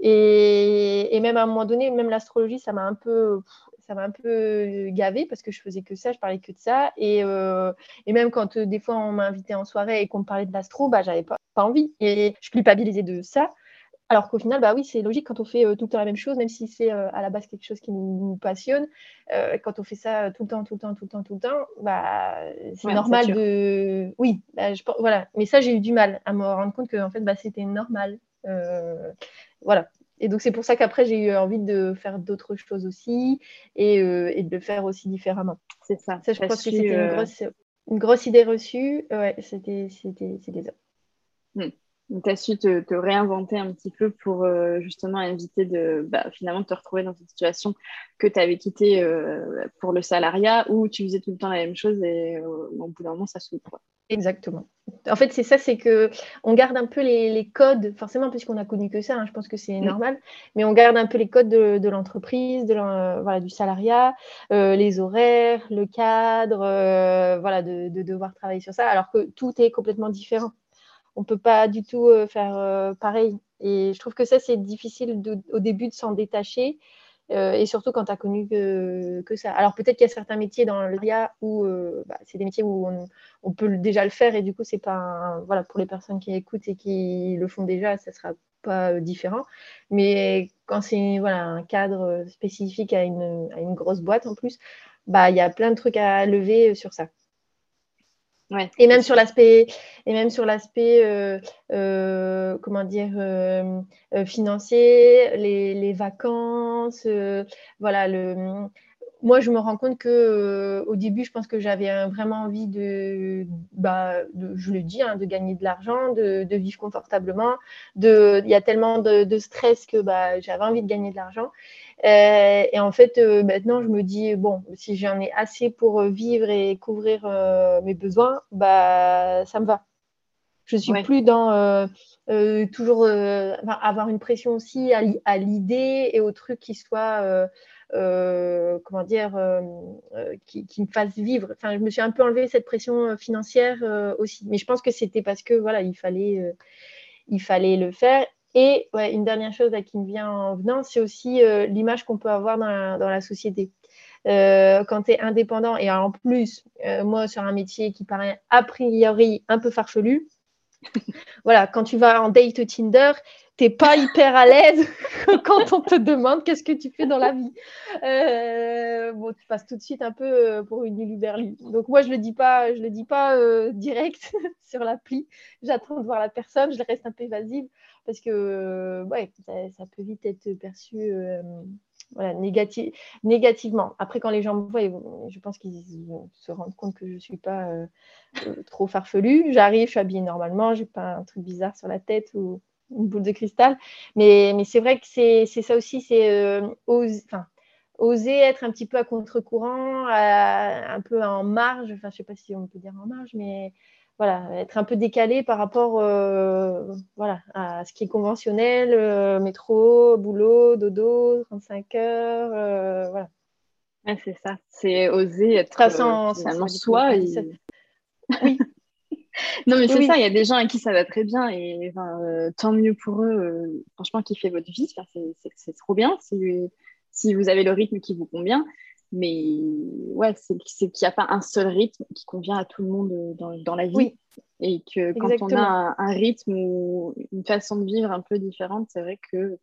[SPEAKER 2] Et, même à un moment donné, même l'astrologie, ça m'a un peu. Ça m'a un peu gavé parce que je faisais que ça, je parlais que de ça. Et, euh, et même quand des fois on m'a invité en soirée et qu'on me parlait de l'astro, bah, j'avais pas, pas envie. Et je culpabilisais de ça. Alors qu'au final, bah oui, c'est logique quand on fait euh, tout le temps la même chose, même si c'est euh, à la base quelque chose qui nous, passionne. Euh, quand on fait ça tout le temps, tout le temps, tout le temps, tout le temps, bah, c'est normal de. Oui, bah, je... voilà. Mais ça, j'ai eu du mal à me rendre compte que en fait, bah, c'était normal. voilà. Et donc, c'est pour ça qu'après, j'ai eu envie de faire d'autres choses aussi et, et, de le faire aussi différemment.
[SPEAKER 3] C'est ça.
[SPEAKER 2] Ça, je pense que c'était une grosse, une grosse idée reçue. Ouais, c'était ça.
[SPEAKER 3] Hmm tu as su te, réinventer un petit peu pour euh, justement éviter de bah, finalement te retrouver dans une situation que tu avais quittée euh, pour le salariat où tu faisais tout le temps la même chose et euh, au bout d'un moment ça se quoi.
[SPEAKER 2] Exactement. En fait, c'est ça, c'est que on garde un peu les, codes, forcément, puisqu'on a connu que ça, hein, je pense que c'est mm. normal, mais on garde un peu les codes de, l'entreprise, de voilà, du salariat, les horaires, le cadre, voilà, de, de, devoir travailler sur ça, alors que tout est complètement différent on peut pas du tout euh, faire euh, pareil. Et je trouve que ça, c'est difficile au début de s'en détacher. Euh, et surtout quand tu as connu que, ça. Alors peut-être qu'il y a certains métiers dans le RIA où bah, c'est des métiers où on, peut déjà le faire et du coup c'est pas voilà pour les personnes qui écoutent et qui le font déjà, ça sera pas différent. Mais quand c'est voilà un cadre spécifique à une, à une grosse boîte en plus, bah il y a plein de trucs à lever sur ça. Et même sur l'aspect et même sur l'aspect euh, euh, comment dire euh, financier les, les vacances voilà le moi je me rends compte que au début je pense que j'avais vraiment envie de, bah, je le dis hein, de gagner de l'argent de, de, vivre confortablement de il y a tellement de, de stress que bah, j'avais envie de gagner de l'argent euh, et en fait, euh, maintenant, je me dis, bon, si j'en ai assez pour euh, vivre et couvrir mes besoins, bah, ça me va. Je ne suis plus dans toujours avoir une pression aussi à, l'idée et au truc qui soit, comment dire, qui, qui, me fasse vivre. Enfin, je me suis un peu enlevé cette pression financière aussi. Mais je pense que c'était parce que, voilà, il fallait, il fallait le faire. Et une dernière chose qui me vient en venant, c'est aussi euh, l'image qu'on peut avoir dans la, société. Euh, quand tu es indépendant, et en plus, euh, moi, sur un métier qui paraît a priori un peu farfelu, voilà, quand tu vas en date Tinder, tu n'es pas hyper à l'aise quand on te demande qu'est-ce que tu fais dans la vie. bon, tu passes tout de suite un peu pour une Luberlu. Donc moi, je ne le dis pas, je le dis pas direct sur l'appli. J'attends de voir la personne, je reste un peu évasive parce que ouais, ça, peut vite être perçu euh, voilà, négativement. Après, quand les gens me voient, je pense qu'ils se rendent compte que je ne suis pas euh, euh, trop farfelue. J'arrive, je suis habillée normalement, je n'ai pas un truc bizarre sur la tête ou une boule de cristal. Mais, mais c'est vrai que c'est ça aussi, c'est oser, oser être un petit peu à contre-courant, un peu en marge. Enfin, je ne sais pas si on peut dire en marge, mais voilà, être un peu décalé par rapport euh, voilà, à ce qui est conventionnel, euh, métro, boulot, dodo, 35 heures, euh, voilà.
[SPEAKER 3] c'est ça, c'est oser être
[SPEAKER 2] sans, finalement soi.
[SPEAKER 3] Oui. non, mais c'est ça, il y a des gens à qui ça va très bien et tant mieux pour eux. franchement, kiffez votre vie, c'est trop bien si, si vous avez le rythme qui vous convient. Mais ouais, c'est qu'il n'y a pas un seul rythme qui convient à tout le monde euh, dans, dans la vie. Et que quand on a un, rythme ou une façon de vivre un peu différente, c'est vrai que.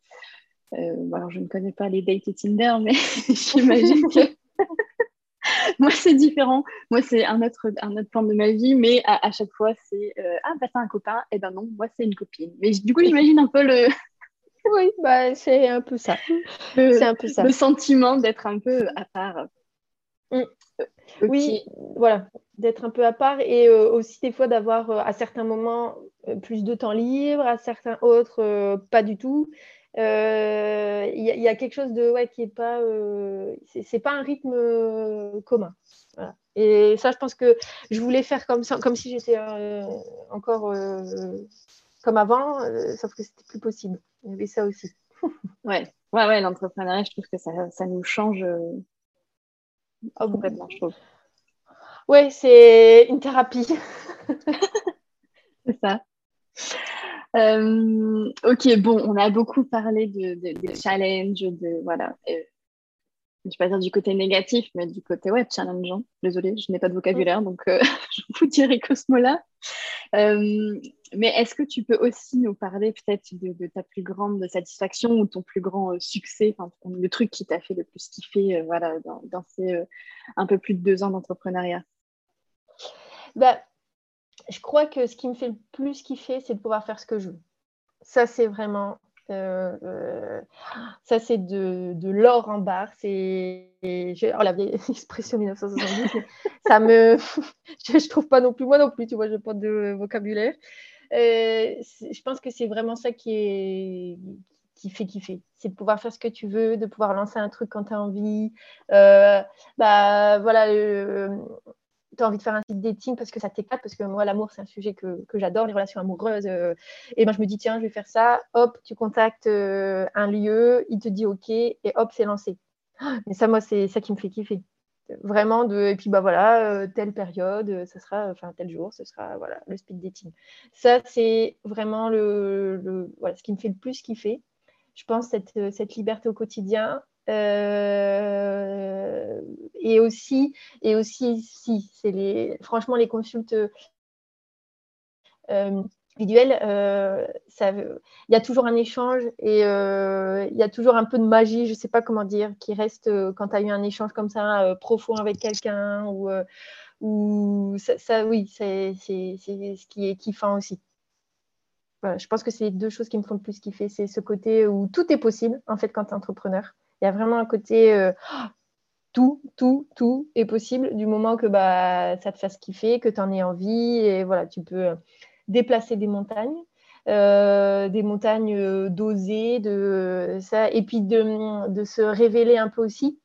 [SPEAKER 3] Euh, alors, je ne connais pas les dates Tinder, mais j'imagine que. moi, c'est différent. Moi, c'est un autre, un autre plan de ma vie, mais à, chaque fois, c'est euh, Ah, bah, c'est un copain. Et eh ben non, moi, c'est une copine. Mais du coup, j'imagine un peu le,
[SPEAKER 2] oui, bah, c'est un peu ça. C'est un peu ça.
[SPEAKER 3] Le sentiment d'être un peu à part.
[SPEAKER 2] Mm. Oui, voilà, d'être un peu à part et euh, aussi des fois d'avoir euh, à certains moments euh, plus de temps libre, à certains autres pas du tout. Il y, a quelque chose de ouais, qui est pas, c'est pas un rythme commun. Et ça, je pense que je voulais faire comme ça, comme si j'étais encore comme avant, sauf que c'était plus possible. Il y avait ça aussi.
[SPEAKER 3] ouais, ouais, ouais l'entrepreneuriat, je trouve que ça, ça nous change oh, complètement, je trouve.
[SPEAKER 2] Ouais, c'est une thérapie.
[SPEAKER 3] c'est ça. Euh, ok, bon, on a beaucoup parlé de, de, challenges, de voilà. Euh, je ne vais pas dire du côté négatif, mais du côté ouais, challengeant. Désolée, je n'ai pas de vocabulaire, donc je vous dirai que ce mot-là. Euh, mais est-ce que tu peux aussi nous parler peut-être de, ta plus grande satisfaction ou ton plus grand euh, succès, le truc qui t'a fait le plus kiffer euh, voilà, dans, ces un peu plus de deux ans d'entrepreneuriat?
[SPEAKER 2] Bah, Je crois que ce qui me fait le plus kiffer, c'est de pouvoir faire ce que je veux. Ça, c'est vraiment euh, euh, ça, c'est de, l'or en barre. C'est, oh, la vieille expression 1970, ça me, je, ne trouve pas non plus, moi non plus, tu vois, je pas de vocabulaire. Euh, je pense que c'est vraiment ça qui est qui fait kiffer. C'est de pouvoir faire ce que tu veux, de pouvoir lancer un truc quand tu as envie. bah voilà, tu as envie de faire un site dating parce que ça t'éclate, parce que moi, l'amour, c'est un sujet que, que j'adore, les relations amoureuses. Euh, et moi, je me dis, tiens, je vais faire ça. Hop, tu contactes euh, un lieu, il te dit OK, et hop, c'est lancé. Mais ça, moi, c'est ça qui me fait kiffer. Vraiment, de, et puis bah voilà, euh, telle période, ça sera, enfin tel jour, ce sera voilà, le speed dating. Ça, c'est vraiment le, voilà, ce qui me fait le plus kiffer. Je pense cette, cette liberté au quotidien, euh, et aussi, et aussi, si, c'est les, franchement, les consultes euh, individuelles, euh, il y a toujours un échange et il y a toujours un peu de magie, je ne sais pas comment dire, qui reste quand tu as eu un échange comme ça profond avec quelqu'un ou ça, oui, c'est ce qui est kiffant aussi. je pense que c'est les deux choses qui me font le plus kiffer. C'est ce côté où tout est possible, en fait, quand tu es entrepreneur. Il y a vraiment un côté euh, tout, tout, tout est possible du moment que bah, ça te fasse kiffer, que tu en aies envie. Et voilà, tu peux déplacer des montagnes. Euh, des montagnes euh, dosées, de ça, et puis de, se révéler un peu aussi.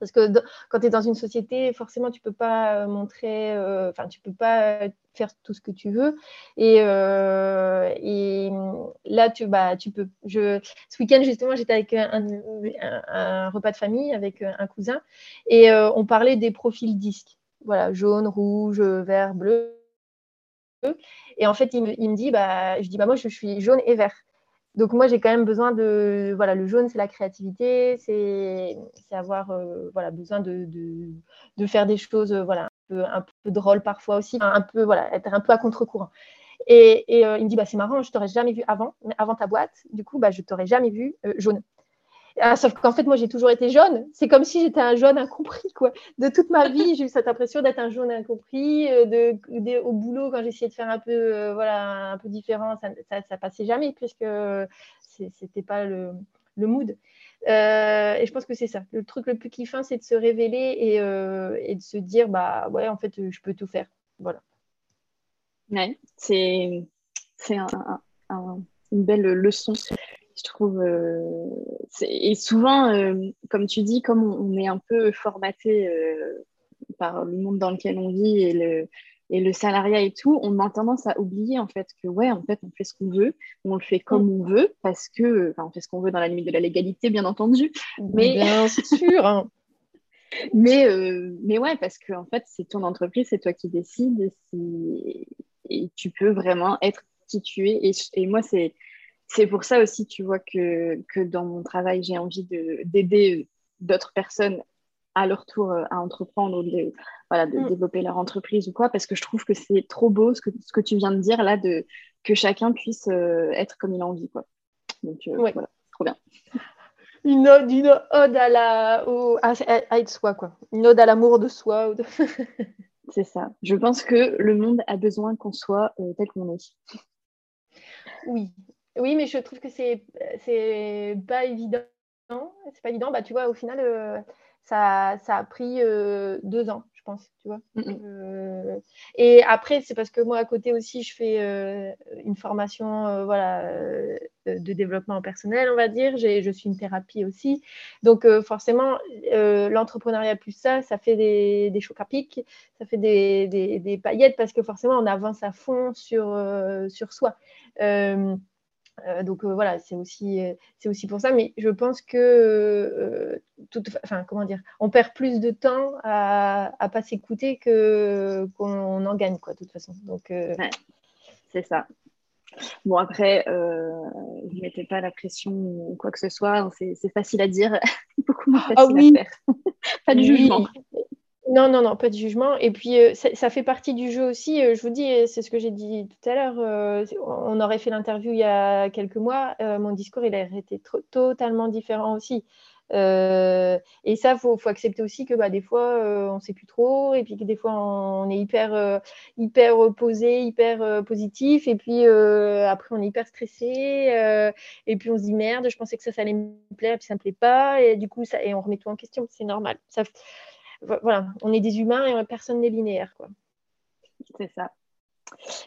[SPEAKER 2] Parce que quand tu es dans une société, forcément, tu peux pas euh, montrer, enfin, tu peux pas faire tout ce que tu veux. Et, là, tu, bah, peux. Ce week-end, justement, j'étais avec un, un, repas de famille avec un cousin et on parlait des profils disques. Voilà, jaune, rouge, vert, bleu. Et en fait, il me, dit, bah, je dis, bah, moi, je, suis jaune et vert. Donc moi, j'ai quand même besoin de... Voilà, le jaune, c'est la créativité, c'est avoir euh, voilà, besoin de, faire des choses euh, voilà, un peu, un drôles parfois aussi, un peu, voilà, être un peu à contre-courant. Et, et euh, il me dit, bah, c'est marrant, je t'aurais jamais vu avant, avant ta boîte, du coup, bah, je t'aurais jamais vu jaune. Ah, sauf qu'en fait, moi, j'ai toujours été jaune. C'est comme si j'étais un jaune incompris, quoi. De toute ma vie, j'ai eu cette impression d'être un jaune incompris. Euh, de, au boulot, quand j'essayais de faire un peu, euh, voilà, un peu différent, ça, ça, passait jamais, puisque c'était pas le, le mood. Euh, et je pense que c'est ça. Le truc le plus kiffant, c'est de se révéler et, de se dire, bah ouais, en fait, je peux tout faire. Voilà.
[SPEAKER 3] Ouais, c'est un, un, une belle leçon trouve. Euh, et souvent, euh, comme tu dis, comme on, est un peu formaté euh, par le monde dans lequel on vit et le, et le salariat et tout, on a tendance à oublier en fait que ouais, en fait, on fait ce qu'on veut, on le fait comme on veut parce que, enfin, on fait ce qu'on veut dans la limite de la légalité, bien entendu.
[SPEAKER 2] Mais bien sûr. Hein.
[SPEAKER 3] mais mais ouais, parce que en fait, c'est ton entreprise, c'est toi qui décides et, et, tu peux vraiment être qui tu es. Et, et moi, c'est c'est pour ça aussi, tu vois, que, que dans mon travail, j'ai envie d'aider d'autres personnes à leur tour euh, à entreprendre ou de, voilà, de mm. développer leur entreprise ou quoi, parce que je trouve que c'est trop beau ce que, ce que tu viens de dire là, de, que chacun puisse euh, être comme il a envie. Quoi. Donc euh, voilà, trop bien.
[SPEAKER 2] Une ode, une ode à, la, à, à, être soi, quoi. Une ode à l'amour de soi.
[SPEAKER 3] c'est ça. Je pense que le monde a besoin qu'on soit tel qu'on est.
[SPEAKER 2] Oui, oui, mais je trouve que c'est c'est pas évident. C'est pas évident. Bah, tu vois, au final, euh, ça, ça, a pris euh, deux ans, je pense. Tu vois. Euh, et après, c'est parce que moi, à côté aussi, je fais une formation voilà, de développement personnel, on va dire. Je suis une thérapie aussi. Donc, forcément, l'entrepreneuriat plus ça, ça fait des, des chocs à pic, ça fait des, des, des, paillettes parce que forcément, on avance à fond sur, sur soi. Euh, donc euh, voilà, c'est aussi, euh, c'est aussi pour ça. Mais je pense que, enfin, comment dire, on perd plus de temps à ne pas s'écouter que, qu'on en gagne, quoi, de toute façon. Donc,
[SPEAKER 3] c'est ça. Bon, après, je ne mettais pas la pression ou quoi que ce soit. C'est, facile à dire, beaucoup moins ah facile à faire. pas de jugement.
[SPEAKER 2] Non, non, non, pas de jugement. Et puis, euh, ça, fait partie du jeu aussi. Euh, je vous dis, c'est ce que j'ai dit tout à l'heure. Euh, on aurait fait l'interview il y a quelques mois. mon discours, il a été totalement différent aussi. et ça, il faut, accepter aussi que bah, des fois, on ne sait plus trop. Et puis que des fois, on est hyper, hyper posé, hyper positif. Et puis, après, on est hyper stressé. et puis, on se dit, merde, je pensais que ça, ça allait me plaire. Et puis, ça ne me plaît pas. Et du coup, et on remet tout en question. C'est normal. Ça, voilà, on est des humains et personne n'est linéaire. Quoi.
[SPEAKER 3] C'est ça.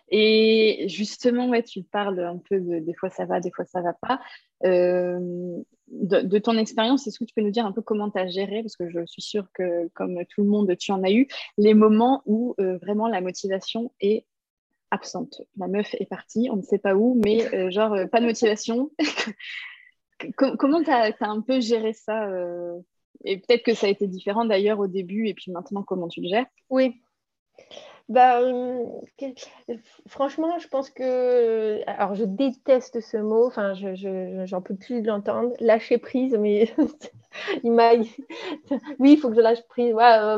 [SPEAKER 3] Et justement, tu parles un peu de des fois ça va, des fois ça va pas. Euh, de, ton expérience, est-ce que tu peux nous dire un peu comment tu as géré, parce que je suis sûre que comme tout le monde, tu en as eu, les moments où euh, vraiment la motivation est absente. La meuf est partie, on ne sait pas où, mais euh, genre pas de motivation. comment tu as, un peu géré ça et peut-être que ça a été différent d'ailleurs au début, et puis maintenant, comment tu le gères?
[SPEAKER 2] Oui. Bah, euh, franchement, je pense que. Alors, je déteste ce mot, enfin, j'en je, j'en peux plus l'entendre. Lâcher prise, mais il m'a. oui, il faut que je lâche prise. Ben,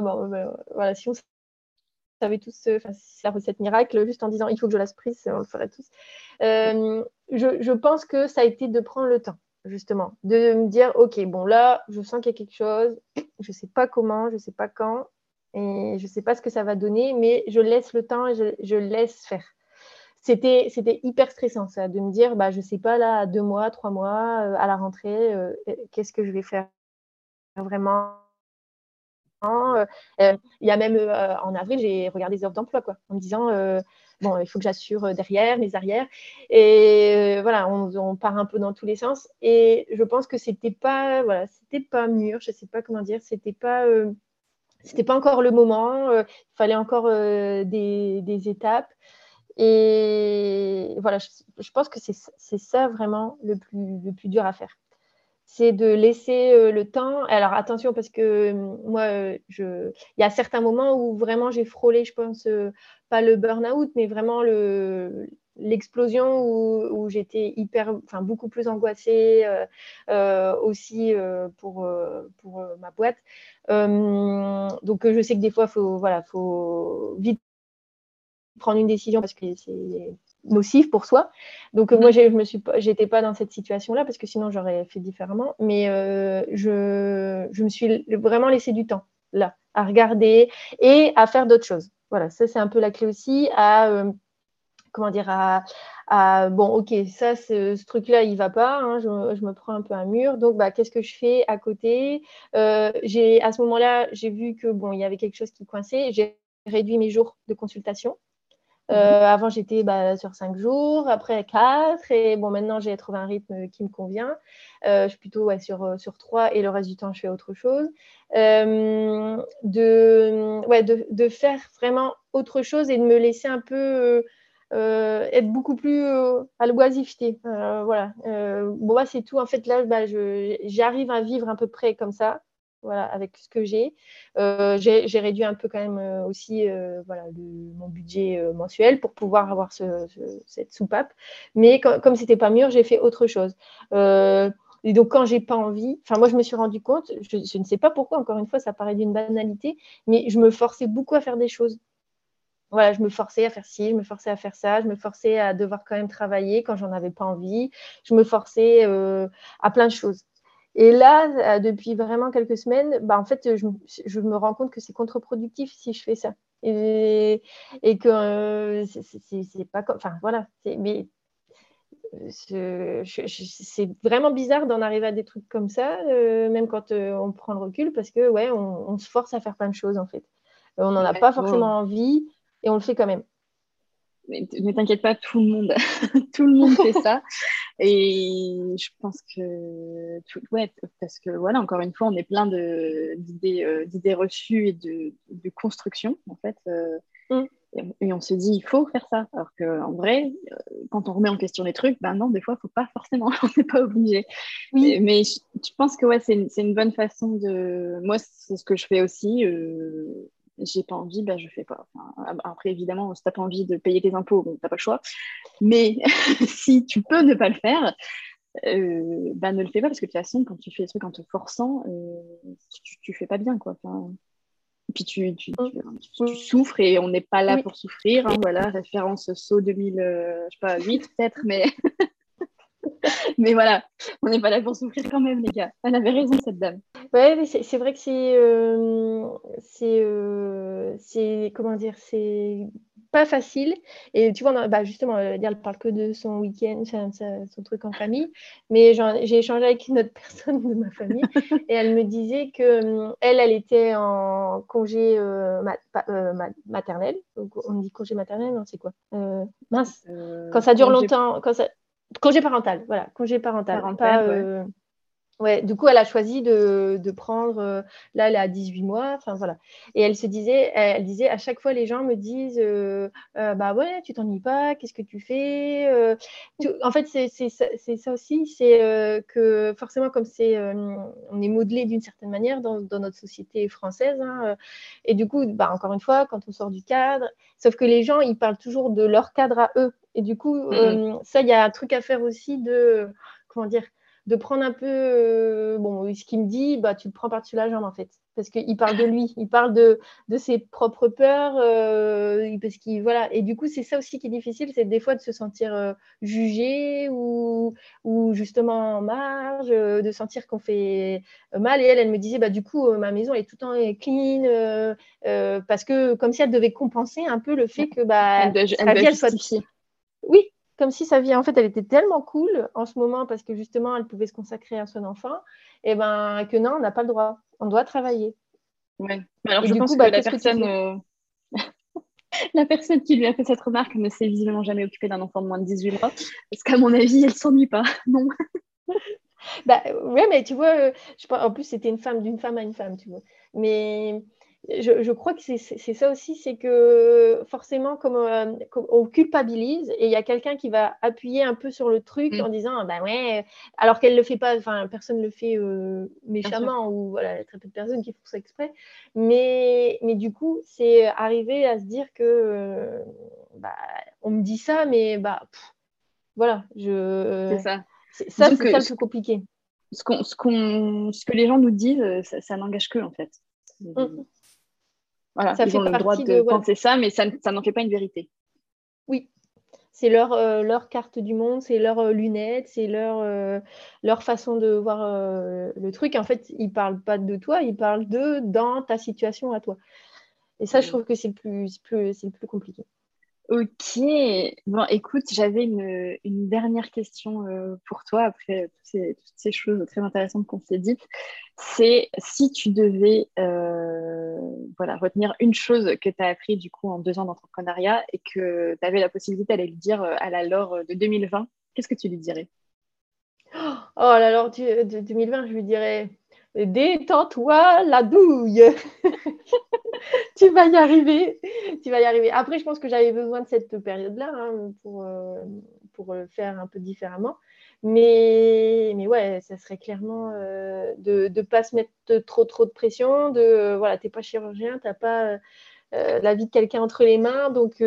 [SPEAKER 2] voilà, si on savait tous, enfin, c'est la recette miracle, juste en disant il faut que je lâche prise, on le ferait tous. Euh, je, je pense que ça a été de prendre le temps justement, de me dire, OK, bon là, je sens qu'il y a quelque chose, je ne sais pas comment, je ne sais pas quand, Et je ne sais pas ce que ça va donner, mais je laisse le temps et je, laisse faire. C'était, hyper stressant, ça, de me dire, bah, je ne sais pas, là, deux mois, trois mois, euh, à la rentrée, euh, qu'est-ce que je vais faire vraiment? Il y a même en avril, j'ai regardé des offres d'emploi quoi, en me disant bon, il faut que j'assure derrière, mes arrières. Et voilà, on, part un peu dans tous les sens. Et je pense que c'était pas, voilà, c'était pas mûr, je sais pas comment dire, c'était pas c'était pas encore le moment, euh, il fallait encore euh, des, étapes. Et voilà, je, pense que c'est ça vraiment le plus, le plus dur à faire. C'est de laisser euh, le temps. Alors attention, parce que moi, je... il y a certains moments où vraiment j'ai frôlé, je pense, pas le burn-out, mais vraiment le, l'explosion où, j'étais hyper, enfin beaucoup plus angoissée euh, euh, aussi euh, pour, pour ma boîte. donc je sais que des fois, faut voilà, faut vite prendre une décision parce que c'est nocif pour soi. Donc moi, je me suis, j'étais pas dans cette situation-là parce que sinon j'aurais fait différemment. Mais je, je me suis vraiment laissé du temps là à regarder et à faire d'autres choses. Voilà, ça c'est un peu la clé aussi à comment dire, à, bon, ok, ça, ce, truc-là, il va pas, hein, je, me prends un peu un mur, donc bah, qu'est-ce que je fais à côté? Euh, j'ai, À ce moment-là, j'ai vu que bon, il y avait quelque chose qui coinçait, j'ai réduit mes jours de consultation. Euh, avant, j'étais bah, sur cinq jours, après quatre, et bon, maintenant, j'ai trouvé un rythme qui me convient. Euh, je suis plutôt sur, sur trois, et le reste du temps, je fais autre chose. de, ouais, de, de, faire vraiment autre chose et de me laisser un peu euh, être beaucoup plus euh, à l'oisiveté. Euh, voilà. bon, bah, c'est tout. En fait, là, bah, j'arrive à vivre à peu près comme ça. Voilà, avec ce que j'ai. j'ai réduit un peu quand même aussi voilà, mon budget mensuel pour pouvoir avoir cette soupape. Mais comme c'était pas mûr, j'ai fait autre chose. Et donc, quand j'ai pas envie, enfin, moi, je me suis rendu compte, je, je, ne sais pas pourquoi, encore une fois, ça paraît d'une banalité, mais je me forçais beaucoup à faire des choses voilà, je me forçais à faire ci, je me forçais à faire ça, je me forçais à devoir quand même travailler quand j'en avais pas envie, je me forçais euh, à plein de choses. Et là, euh, depuis vraiment quelques semaines, bah, en fait, je, me rends compte que c'est contre-productif si je fais ça. Et, et que euh, c'est pas comme. Enfin, voilà. Mais c'est vraiment bizarre d'en arriver à des trucs comme ça, même quand on prend le recul, parce que, ouais, on, on, se force à faire plein de choses, en fait. On n'en a pas forcément envie et on le fait quand même.
[SPEAKER 3] Mais ne t'inquiète pas, tout le monde, tout le monde fait ça. Et je pense que, tout, ouais, parce que voilà, encore une fois, on est plein d'idées euh, d'idées reçues et de, de, construction, en fait. Euh, mm. et, on se dit, il faut faire ça. Alors qu'en vrai, euh, quand on remet en question les trucs, ben non, des fois, il ne faut pas forcément, on n'est pas obligé. Oui. Mais, je, pense que ouais, c'est une, une, bonne façon de. Moi, c'est ce que je fais aussi j'ai pas envie, ben je fais pas. après, évidemment, si t'as pas envie de payer tes impôts, bon, t'as pas le choix. Mais si tu peux ne pas le faire, euh, ben ne le fais pas parce que de toute façon, quand tu fais des trucs en te forçant, euh, tu, tu fais pas bien, quoi. et puis tu, tu, tu, souffres et on n'est pas là pour souffrir. Hein, voilà, référence saut 2008 peut-être, mais mais voilà, on n'est pas là pour souffrir quand même, les gars. Elle avait raison, cette dame.
[SPEAKER 2] Ouais, c'est vrai que c'est. Euh, euh, c'est. comment dire C'est pas facile. Et tu vois, bah justement, elle, elle parle que de son week-end, son truc en famille. Mais j'ai échangé avec une autre personne de ma famille et elle me disait que euh, elle, elle était en congé maternel. on dit congé maternel, non, c'est quoi? Mince. quand ça dure longtemps, quand ça, Congé parental, voilà, congé parental. pas, euh, Ouais, du coup, elle a choisi de, de prendre, euh, là, elle a 18 mois, enfin voilà. Et elle se disait, elle, disait, à chaque fois, les gens me disent, euh, euh, bah ouais, tu t'ennuies pas, qu'est-ce que tu fais En fait, c'est ça aussi, c'est que forcément, comme c'est, on est modelé d'une certaine manière dans, dans, notre société française, hein, et du coup, bah, encore une fois, quand on sort du cadre, sauf que les gens, ils parlent toujours de leur cadre à eux. Et du coup, mmh ça, il y a un truc à faire aussi de, comment dire, de prendre un peu, bon, ce qu'il me dit, bah, tu le prends par-dessus la jambe en fait parce qu'il parle de lui, il parle de, de ses propres peurs, euh, parce qu'il voilà. Et du coup, c'est ça aussi qui est difficile, c'est des fois de se sentir euh, jugé ou, ou justement en marge, euh, de sentir qu'on fait mal. Et elle, elle me disait, bah du coup, ma maison elle est tout le temps clean, parce que comme si elle devait compenser un peu le fait que bah
[SPEAKER 3] elle doit, soit...
[SPEAKER 2] Oui, comme si sa vie, en fait, elle était tellement cool en ce moment parce que justement, elle pouvait se consacrer à son enfant, et ben que non, on n'a pas le droit on doit travailler.
[SPEAKER 3] Ouais. Alors, je pense que bah, la personne, euh, la personne qui lui a fait cette remarque ne s'est visiblement jamais occupée d'un enfant de moins de 18 mois, parce qu'à mon avis, elle s'ennuie pas. Non.
[SPEAKER 2] bah, ouais, mais tu vois, euh, je, en plus, c'était une femme d'une femme à une femme, tu vois. Mais je, crois que c'est ça aussi, c'est que forcément, comme, euh, on culpabilise et il y a quelqu'un qui va appuyer un peu sur le truc mm. en disant, bah ouais, alors qu'elle le fait pas, enfin personne ne le fait euh, méchamment ou voilà, très peu de personnes qui font ça exprès, mais, mais du coup, c'est arriver à se dire que euh, bah, on me dit ça, mais bah voilà, je.
[SPEAKER 3] C'est ça.
[SPEAKER 2] Ça, c'est ça le plus compliqué.
[SPEAKER 3] Ce, qu'on, ce, qu'on, ce que les gens nous disent, ça, n'engage que en fait. Mm. Voilà, ça ils fait ont le droit de, penser ça, mais ça, n'en fait pas une vérité.
[SPEAKER 2] Oui, c'est leur, euh, leur carte du monde, c'est leurs euh, lunettes, c'est leur, euh, leur façon de voir le truc. En fait, ils ne parlent pas de toi, ils parlent de dans ta situation à toi. Et ça, je trouve que c'est le plus, plus, le plus compliqué.
[SPEAKER 3] Ok, bon écoute, j'avais une, dernière question euh, pour toi après toutes ces, choses très intéressantes qu'on s'est dites. C'est si tu devais euh, retenir une chose que tu as appris du coup en deux ans d'entrepreneuriat et que tu avais la possibilité d'aller le dire euh, à la Laure de 2020, qu'est-ce que tu lui dirais?
[SPEAKER 2] Oh, la Laure de 2020, je lui dirais détends-toi la douille. tu vas y arriver. Tu vas y arriver. Après, je pense que j'avais besoin de cette période-là hein, pour, euh, le faire un peu différemment. Mais, mais ouais, ça serait clairement euh, de ne pas se mettre trop de pression. De voilà, t'es pas chirurgien, tu n'as pas euh, la vie de quelqu'un entre les mains, donc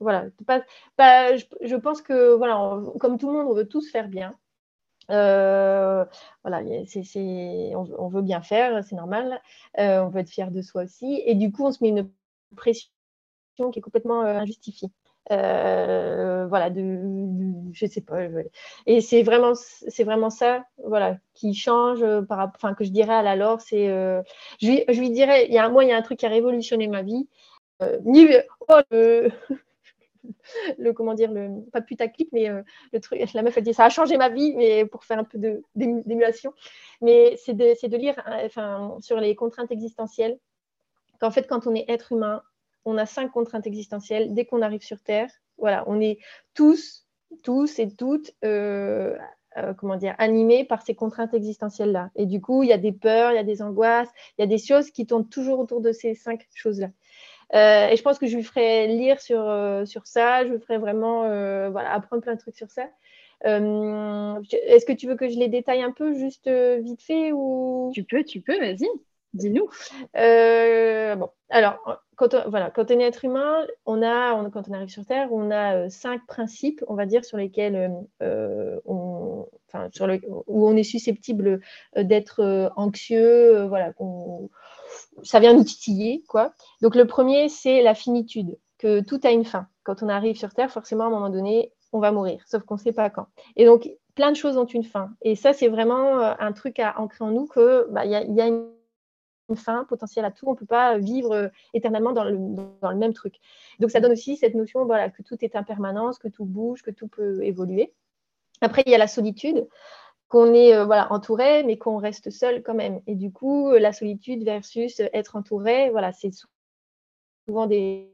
[SPEAKER 2] voilà. Pas, pas, je, je, pense que voilà, comme tout le monde, on veut tous faire bien. Euh, voilà, on, veut bien faire, c'est normal. Euh, on veut être fier de soi aussi. Et du coup, on se met une pression qui est complètement euh, injustifiée. voilà, de, je sais pas. Et c'est vraiment, c'est vraiment ça, voilà, qui change par, enfin, que je dirais à la Laure, c'est, je, lui dirais, il y a un, moi, il y a un truc qui a révolutionné ma vie. ni, oh, le comment dire le pas putaclic mais euh, le truc la meuf elle dit ça a changé ma vie mais pour faire un peu d'émulation mais c'est de, de, lire euh, enfin sur les contraintes existentielles qu'en fait quand on est être humain on a cinq contraintes existentielles dès qu'on arrive sur terre voilà on est tous tous et toutes euh, comment dire, animés par ces contraintes existentielles-là. Et du coup, il y a des peurs, il y a des angoisses, il y a des choses qui tournent toujours autour de ces cinq choses-là. Euh, et je pense que je lui ferai lire sur, euh, sur ça, je lui ferai vraiment euh, voilà, apprendre plein de trucs sur ça. Est-ce que tu veux que je les détaille un peu, juste vite fait ou...
[SPEAKER 3] Tu peux, tu peux, vas-y. Dis-nous.
[SPEAKER 2] bon, alors, quand on, voilà, quand on est être humain, on a, quand on arrive sur Terre, on a cinq principes, on va dire, sur lesquels on, enfin, sur le, où on est susceptible d'être anxieux, voilà, ça vient nous titiller, quoi. Donc le premier, c'est la finitude, que tout a une fin. Quand on arrive sur Terre, forcément, à un moment donné, on va mourir, sauf qu'on ne sait pas quand. Et donc, plein de choses ont une fin. Et ça, c'est vraiment euh, un truc à ancrer en nous que bah, y, a, une fin potentielle à tout. On ne peut pas vivre euh, éternellement dans le, dans le, même truc. Donc, ça donne aussi cette notion voilà, que tout est impermanence, que tout bouge, que tout peut évoluer. Après, il y a la solitude qu'on est euh, voilà, entouré, mais qu'on reste seul quand même. Et du coup, la solitude versus être entouré, voilà, c'est souvent des,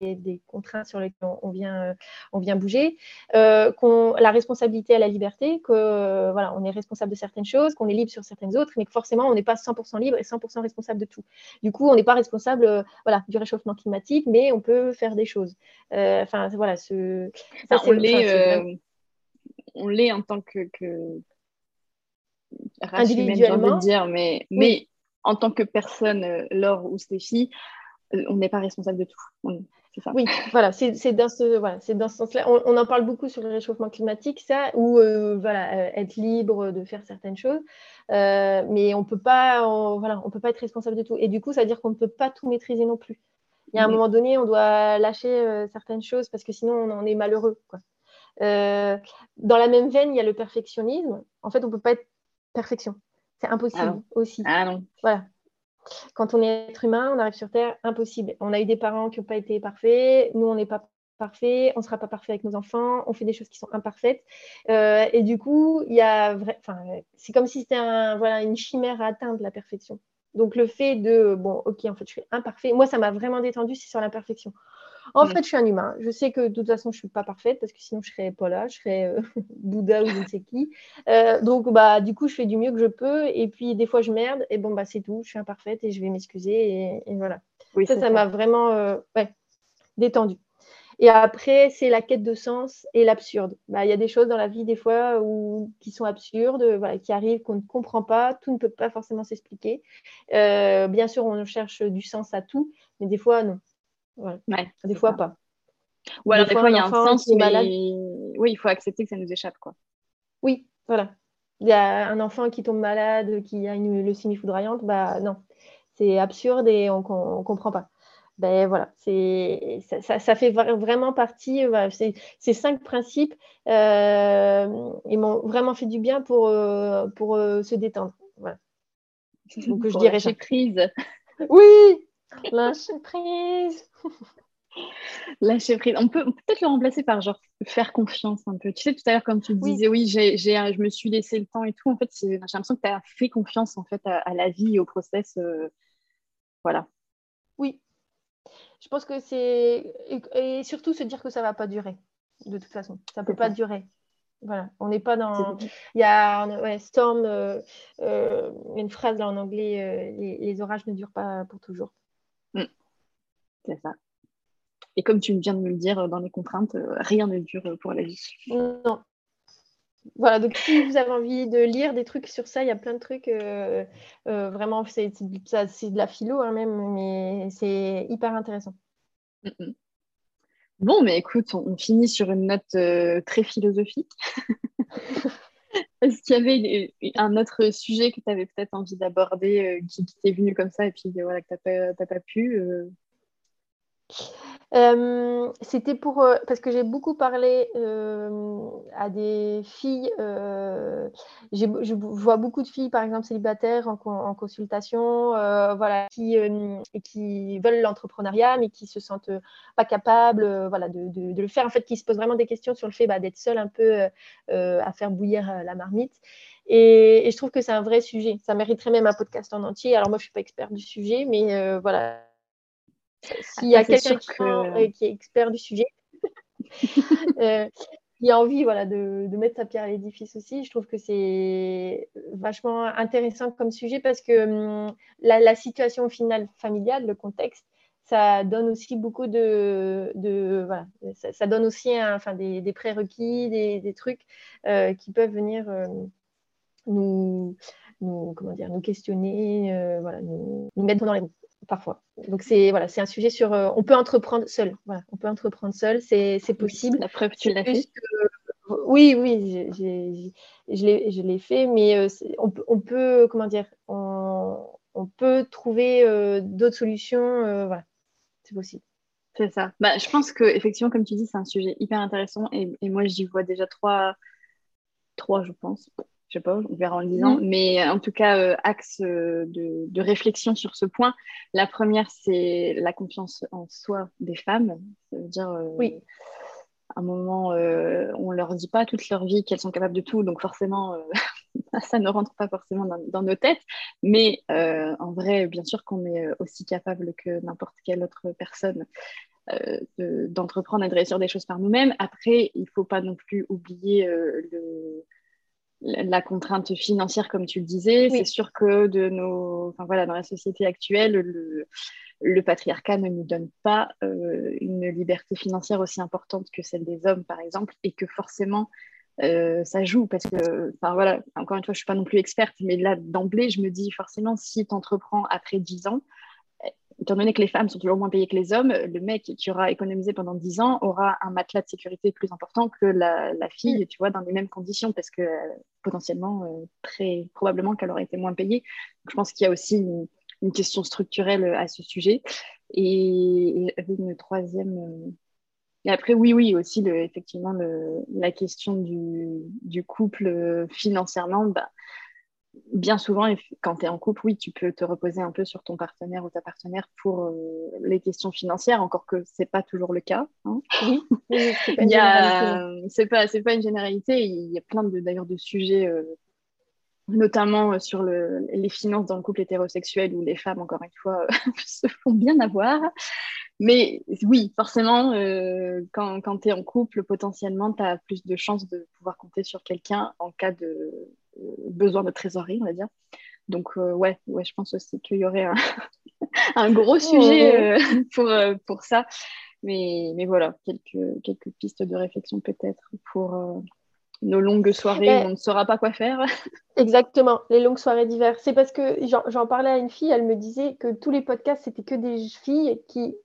[SPEAKER 2] des contraintes sur lesquelles on vient, euh, on vient bouger, euh, qu'on, la responsabilité à la liberté, que voilà, on est responsable de certaines choses, qu'on est libre sur certaines autres, mais que forcément on n'est pas 100% libre et 100% responsable de tout. Du coup, on n'est pas responsable voilà, du réchauffement climatique, mais on peut faire des choses. Enfin, voilà, ce,
[SPEAKER 3] ça, c'est, on l'est en tant que, que
[SPEAKER 2] individuellement,
[SPEAKER 3] dire, mais, mais en tant que personne, euh, Laure ou Stéphie, euh, on n'est pas responsable de tout.
[SPEAKER 2] Oui, voilà, c'est dans ce, voilà, dans ce sens-là. On, en parle beaucoup sur le réchauffement climatique, ça, ou euh, voilà, euh, être libre de faire certaines choses, euh, mais on peut pas, voilà, on peut pas être responsable de tout. Et du coup, ça veut dire qu'on ne peut pas tout maîtriser non plus. Il y a un moment donné, on doit lâcher certaines choses parce que sinon, on, est malheureux. Quoi. dans la même veine, il y a le perfectionnisme. En fait, on peut pas être perfection. C'est impossible
[SPEAKER 3] ah
[SPEAKER 2] aussi.
[SPEAKER 3] Ah non.
[SPEAKER 2] Voilà. Quand on est être humain, on arrive sur Terre, impossible. On a eu des parents qui n'ont pas été parfaits, nous, on n'est pas parfait, on ne sera pas parfait avec nos enfants, on fait des choses qui sont imparfaites. Euh, et du coup, c'est comme si c'était un, voilà, une chimère à atteindre la perfection. Donc le fait de, bon, ok, en fait, je suis imparfait, moi, ça m'a vraiment détendu, c'est sur la perfection. En mm. fait, je suis un humain. Je sais que de toute façon, je ne suis pas parfaite parce que sinon, je serais pas là, je serais euh, Bouddha ou je ne sais qui. Euh, donc, bah, du coup, je fais du mieux que je peux. Et puis, des fois, je merde. Et bon, bah, c'est tout. Je suis imparfaite et je vais m'excuser. Et, voilà. ça, ça m'a vraiment euh, ouais, détendu. Et après, c'est la quête de sens et l'absurde. Bah, il y a des choses dans la vie, des fois, où, qui sont absurdes, voilà, qui arrivent, qu'on ne comprend pas. Tout ne peut pas forcément s'expliquer. bien sûr, on cherche du sens à tout, mais des fois, non. Des fois, pas.
[SPEAKER 3] Ou alors, des, fois, il y a un sens, mais oui, il faut accepter que ça nous échappe. quoi.
[SPEAKER 2] Oui, voilà. Il y a un enfant qui tombe malade, qui a une leucémie foudroyante, bah non, c'est absurde et on ne comprend pas ben voilà, c'est ça, ça, fait vraiment partie. Euh, ces cinq principes, euh, ils m'ont vraiment fait du bien pour, euh, pour se détendre. Voilà.
[SPEAKER 3] Donc je dirais lâcher prise.
[SPEAKER 2] Oui, lâcher prise.
[SPEAKER 3] lâcher prise. On peut peut-être le remplacer par genre faire confiance un peu. Tu sais, tout à l'heure, comme tu disais, oui, j'ai, je me suis laissé le temps et tout. En fait, j'ai l'impression que tu as fait confiance en fait à, la vie et au process. voilà.
[SPEAKER 2] Oui, je pense que c'est. Et surtout se dire que ça ne va pas durer, de toute façon. Ça ne peut pas durer. Voilà, on n'est pas dans. Il y a ouais, Storm, euh, euh, une phrase là en anglais euh, les, orages ne durent pas pour toujours. Mm.
[SPEAKER 3] C'est ça. Et comme tu viens de me le dire dans les contraintes, rien ne dure pour la vie.
[SPEAKER 2] Non. Voilà, donc si vous avez envie de lire des trucs sur ça, il y a plein de trucs. vraiment, c'est de la philo hein, même, mais c'est hyper intéressant.
[SPEAKER 3] Bon, mais écoute, on, finit sur une note euh, très philosophique. Est-ce qu'il y avait un autre sujet que tu avais peut-être envie d'aborder, euh, qui, t'est venu comme ça et puis voilà, que tu n'as pas, pu
[SPEAKER 2] euh? C'était pour euh, parce que j'ai beaucoup parlé euh, à des filles. je vois beaucoup de filles, par exemple célibataires en, consultation, voilà, qui qui veulent l'entrepreneuriat mais qui se sentent pas capables, voilà, de, de, le faire. En fait, qui se posent vraiment des questions sur le fait bah, d'être seule un peu à faire bouillir la marmite. Et, et, je trouve que c'est un vrai sujet. Ça mériterait même un podcast en entier. Alors moi, je suis pas experte du sujet, mais voilà s'il y a quelqu'un qui, est expert du sujet, euh, qui a envie voilà, de, mettre sa pierre à l'édifice aussi, je trouve que c'est vachement intéressant comme sujet parce que hum, la, situation finale familiale, le contexte, ça donne aussi beaucoup de, voilà, ça, donne aussi enfin, des, prérequis, des, trucs euh, qui peuvent venir euh, nous, comment dire, nous questionner, voilà, nous, nous, mettre dans les roues parfois. Donc c'est voilà, c'est un sujet sur euh, on peut entreprendre seul. Voilà, on peut entreprendre seul, c'est possible.
[SPEAKER 3] La preuve, tu l'as fait.
[SPEAKER 2] oui, oui, je l'ai fait, mais euh, on, on, peut comment dire, on, on peut trouver euh, d'autres solutions. voilà, c'est possible.
[SPEAKER 3] C'est ça. Bah, je pense que effectivement, comme tu dis, c'est un sujet hyper intéressant et, et moi j'y vois déjà trois, trois, je pense je sais pas, on verra en le disant, mm. mais euh, en tout cas, euh, axe euh, de, réflexion sur ce point. La première, c'est la confiance en soi des femmes. Ça veut dire, oui. à un moment, on leur dit pas toute leur vie qu'elles sont capables de tout, donc forcément, ça ne rentre pas forcément dans, nos têtes. Mais en vrai, bien sûr qu'on est aussi capable que n'importe quelle autre personne d'entreprendre et de réussir des choses par nous-mêmes. Après, il ne faut pas non plus oublier le la contrainte financière, comme tu le disais. C'est sûr que de nos, enfin, voilà, dans la société actuelle, le, le patriarcat ne nous donne pas euh, une liberté financière aussi importante que celle des hommes, par exemple, et que forcément, euh, ça joue parce que, enfin voilà, encore une fois, je suis pas non plus experte, mais là, d'emblée, je me dis forcément, si tu entreprends après 10 ans, étant donné que les femmes sont toujours moins payées que les hommes, le mec qui aura économisé pendant 10 ans aura un matelas de sécurité plus important que la, fille, tu vois, dans les mêmes conditions, parce que potentiellement, très probablement qu'elle aurait été moins payée. je pense qu'il y a aussi une, question structurelle à ce sujet. Et, une troisième. Et après, oui, oui, aussi, le, effectivement, le, la question du, du couple financièrement, bah, bien souvent, quand tu es en couple, oui, tu peux te reposer un peu sur ton partenaire ou ta partenaire pour euh, les questions financières, encore que ce n'est pas toujours le cas. Hein. Oui, c'est pas, pas, pas, une généralité. Il y a plein d'ailleurs de, sujets, euh, notamment euh, sur le, les finances dans le couple hétérosexuel où les femmes, encore une fois, se font bien avoir. Mais oui, forcément, quand, quand tu es en couple, potentiellement, tu as plus de chances de pouvoir compter sur quelqu'un en cas de, besoin de trésorerie, on va dire. Donc, euh, ouais, ouais, je pense aussi qu'il y aurait un, un gros sujet euh, pour, euh, pour ça. Mais, mais voilà, quelques, quelques pistes de réflexion peut-être pour nos longues soirées où on ne saura pas quoi faire.
[SPEAKER 2] Exactement, les longues soirées d'hiver. C'est parce que j'en parlais à une fille, elle me disait que tous les podcasts, c'était que des filles qui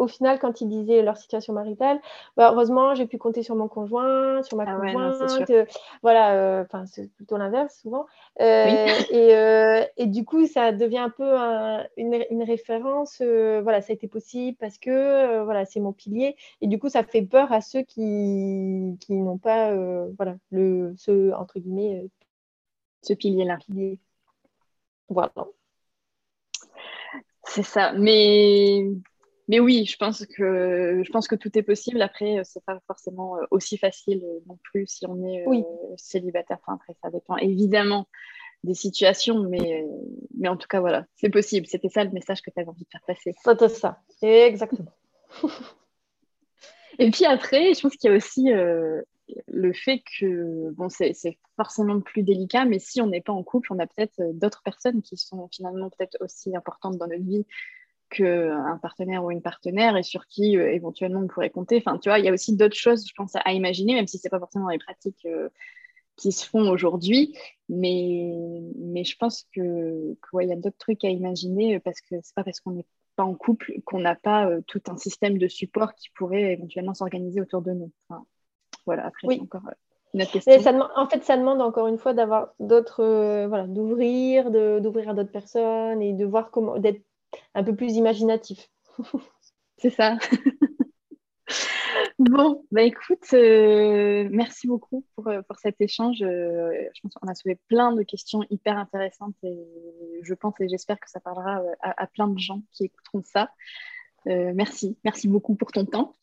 [SPEAKER 2] au final, quand ils disaient leur situation maritale, bah, heureusement, j'ai pu compter sur mon conjoint, sur ma ah conjointe. Euh, voilà, euh, enfin, c'est plutôt l'inverse souvent. Euh, et, du coup, ça devient un peu une, référence. voilà, ça a été possible parce que voilà, c'est mon pilier. Et du coup, ça fait peur à ceux qui, qui n'ont pas voilà, le, ce, entre guillemets,
[SPEAKER 3] ce pilier-là.
[SPEAKER 2] Pilier. Voilà.
[SPEAKER 3] C'est ça. Mais mais oui, je pense que je pense que tout est possible. Après, euh, c'est pas forcément euh, aussi facile euh, non plus si on est célibataire. Enfin, après, ça dépend évidemment des situations, mais, mais en tout cas, voilà, c'est possible. C'était ça le message que tu avais envie de faire passer.
[SPEAKER 2] C'était ça, exactement.
[SPEAKER 3] Et puis après, je pense qu'il y a aussi le fait que, bon, c'est forcément plus délicat, mais si on n'est pas en couple, on a peut-être d'autres personnes qui sont finalement peut-être aussi importantes dans notre vie qu'un partenaire ou une partenaire et sur qui euh, éventuellement on pourrait compter. Enfin, tu vois, il y a aussi d'autres choses, je pense, à, imaginer, même si ce n'est pas forcément les pratiques euh, qui se font aujourd'hui. Mais, mais je pense que, il y a d'autres trucs à imaginer euh, parce que c'est pas parce qu'on n'est pas en couple qu'on n'a pas tout un système de support qui pourrait éventuellement s'organiser autour de nous. voilà, après, oui. encore.
[SPEAKER 2] question. Ça en fait, ça demande encore une fois d'avoir d'autres, voilà, d'ouvrir, d'ouvrir à d'autres personnes et de voir comment, d'être un peu plus imaginatif.
[SPEAKER 3] C'est ça. bon, bah écoute, euh, merci beaucoup pour, euh, pour cet échange. Euh, je pense qu'on a soulevé plein de questions hyper intéressantes et je pense et j'espère que ça parlera à, plein de gens qui écouteront ça. merci, merci beaucoup pour ton temps.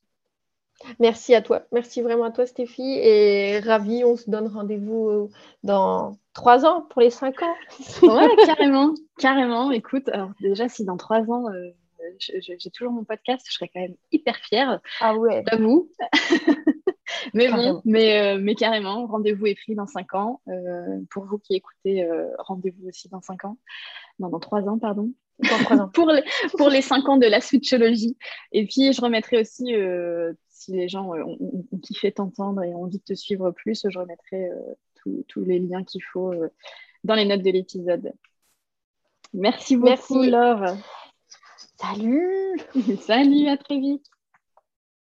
[SPEAKER 2] Merci à toi. Merci vraiment à toi, Stéphie. Et ravi, on se donne rendez-vous dans trois ans pour les cinq ans.
[SPEAKER 3] ouais, carrément, carrément. Écoute, alors déjà, si dans trois ans, euh, j'ai toujours mon podcast, je serais quand même hyper fière.
[SPEAKER 2] Ah ouais.
[SPEAKER 3] J'avoue. mais bon, mais, euh, mais carrément, rendez-vous est pris dans cinq ans. Euh, pour vous qui écoutez, rendez-vous aussi dans cinq ans. Non, dans trois ans, pardon. Dans ans. pour, les, pour les cinq ans de la switchologie. Et puis, je remettrai aussi si les gens euh, ont, kiffé t'entendre et ont envie de te suivre plus, je remettrai euh, tous les liens qu'il faut euh, dans les notes de l'épisode. Merci beaucoup, Laure.
[SPEAKER 2] Salut
[SPEAKER 3] Salut, à très vite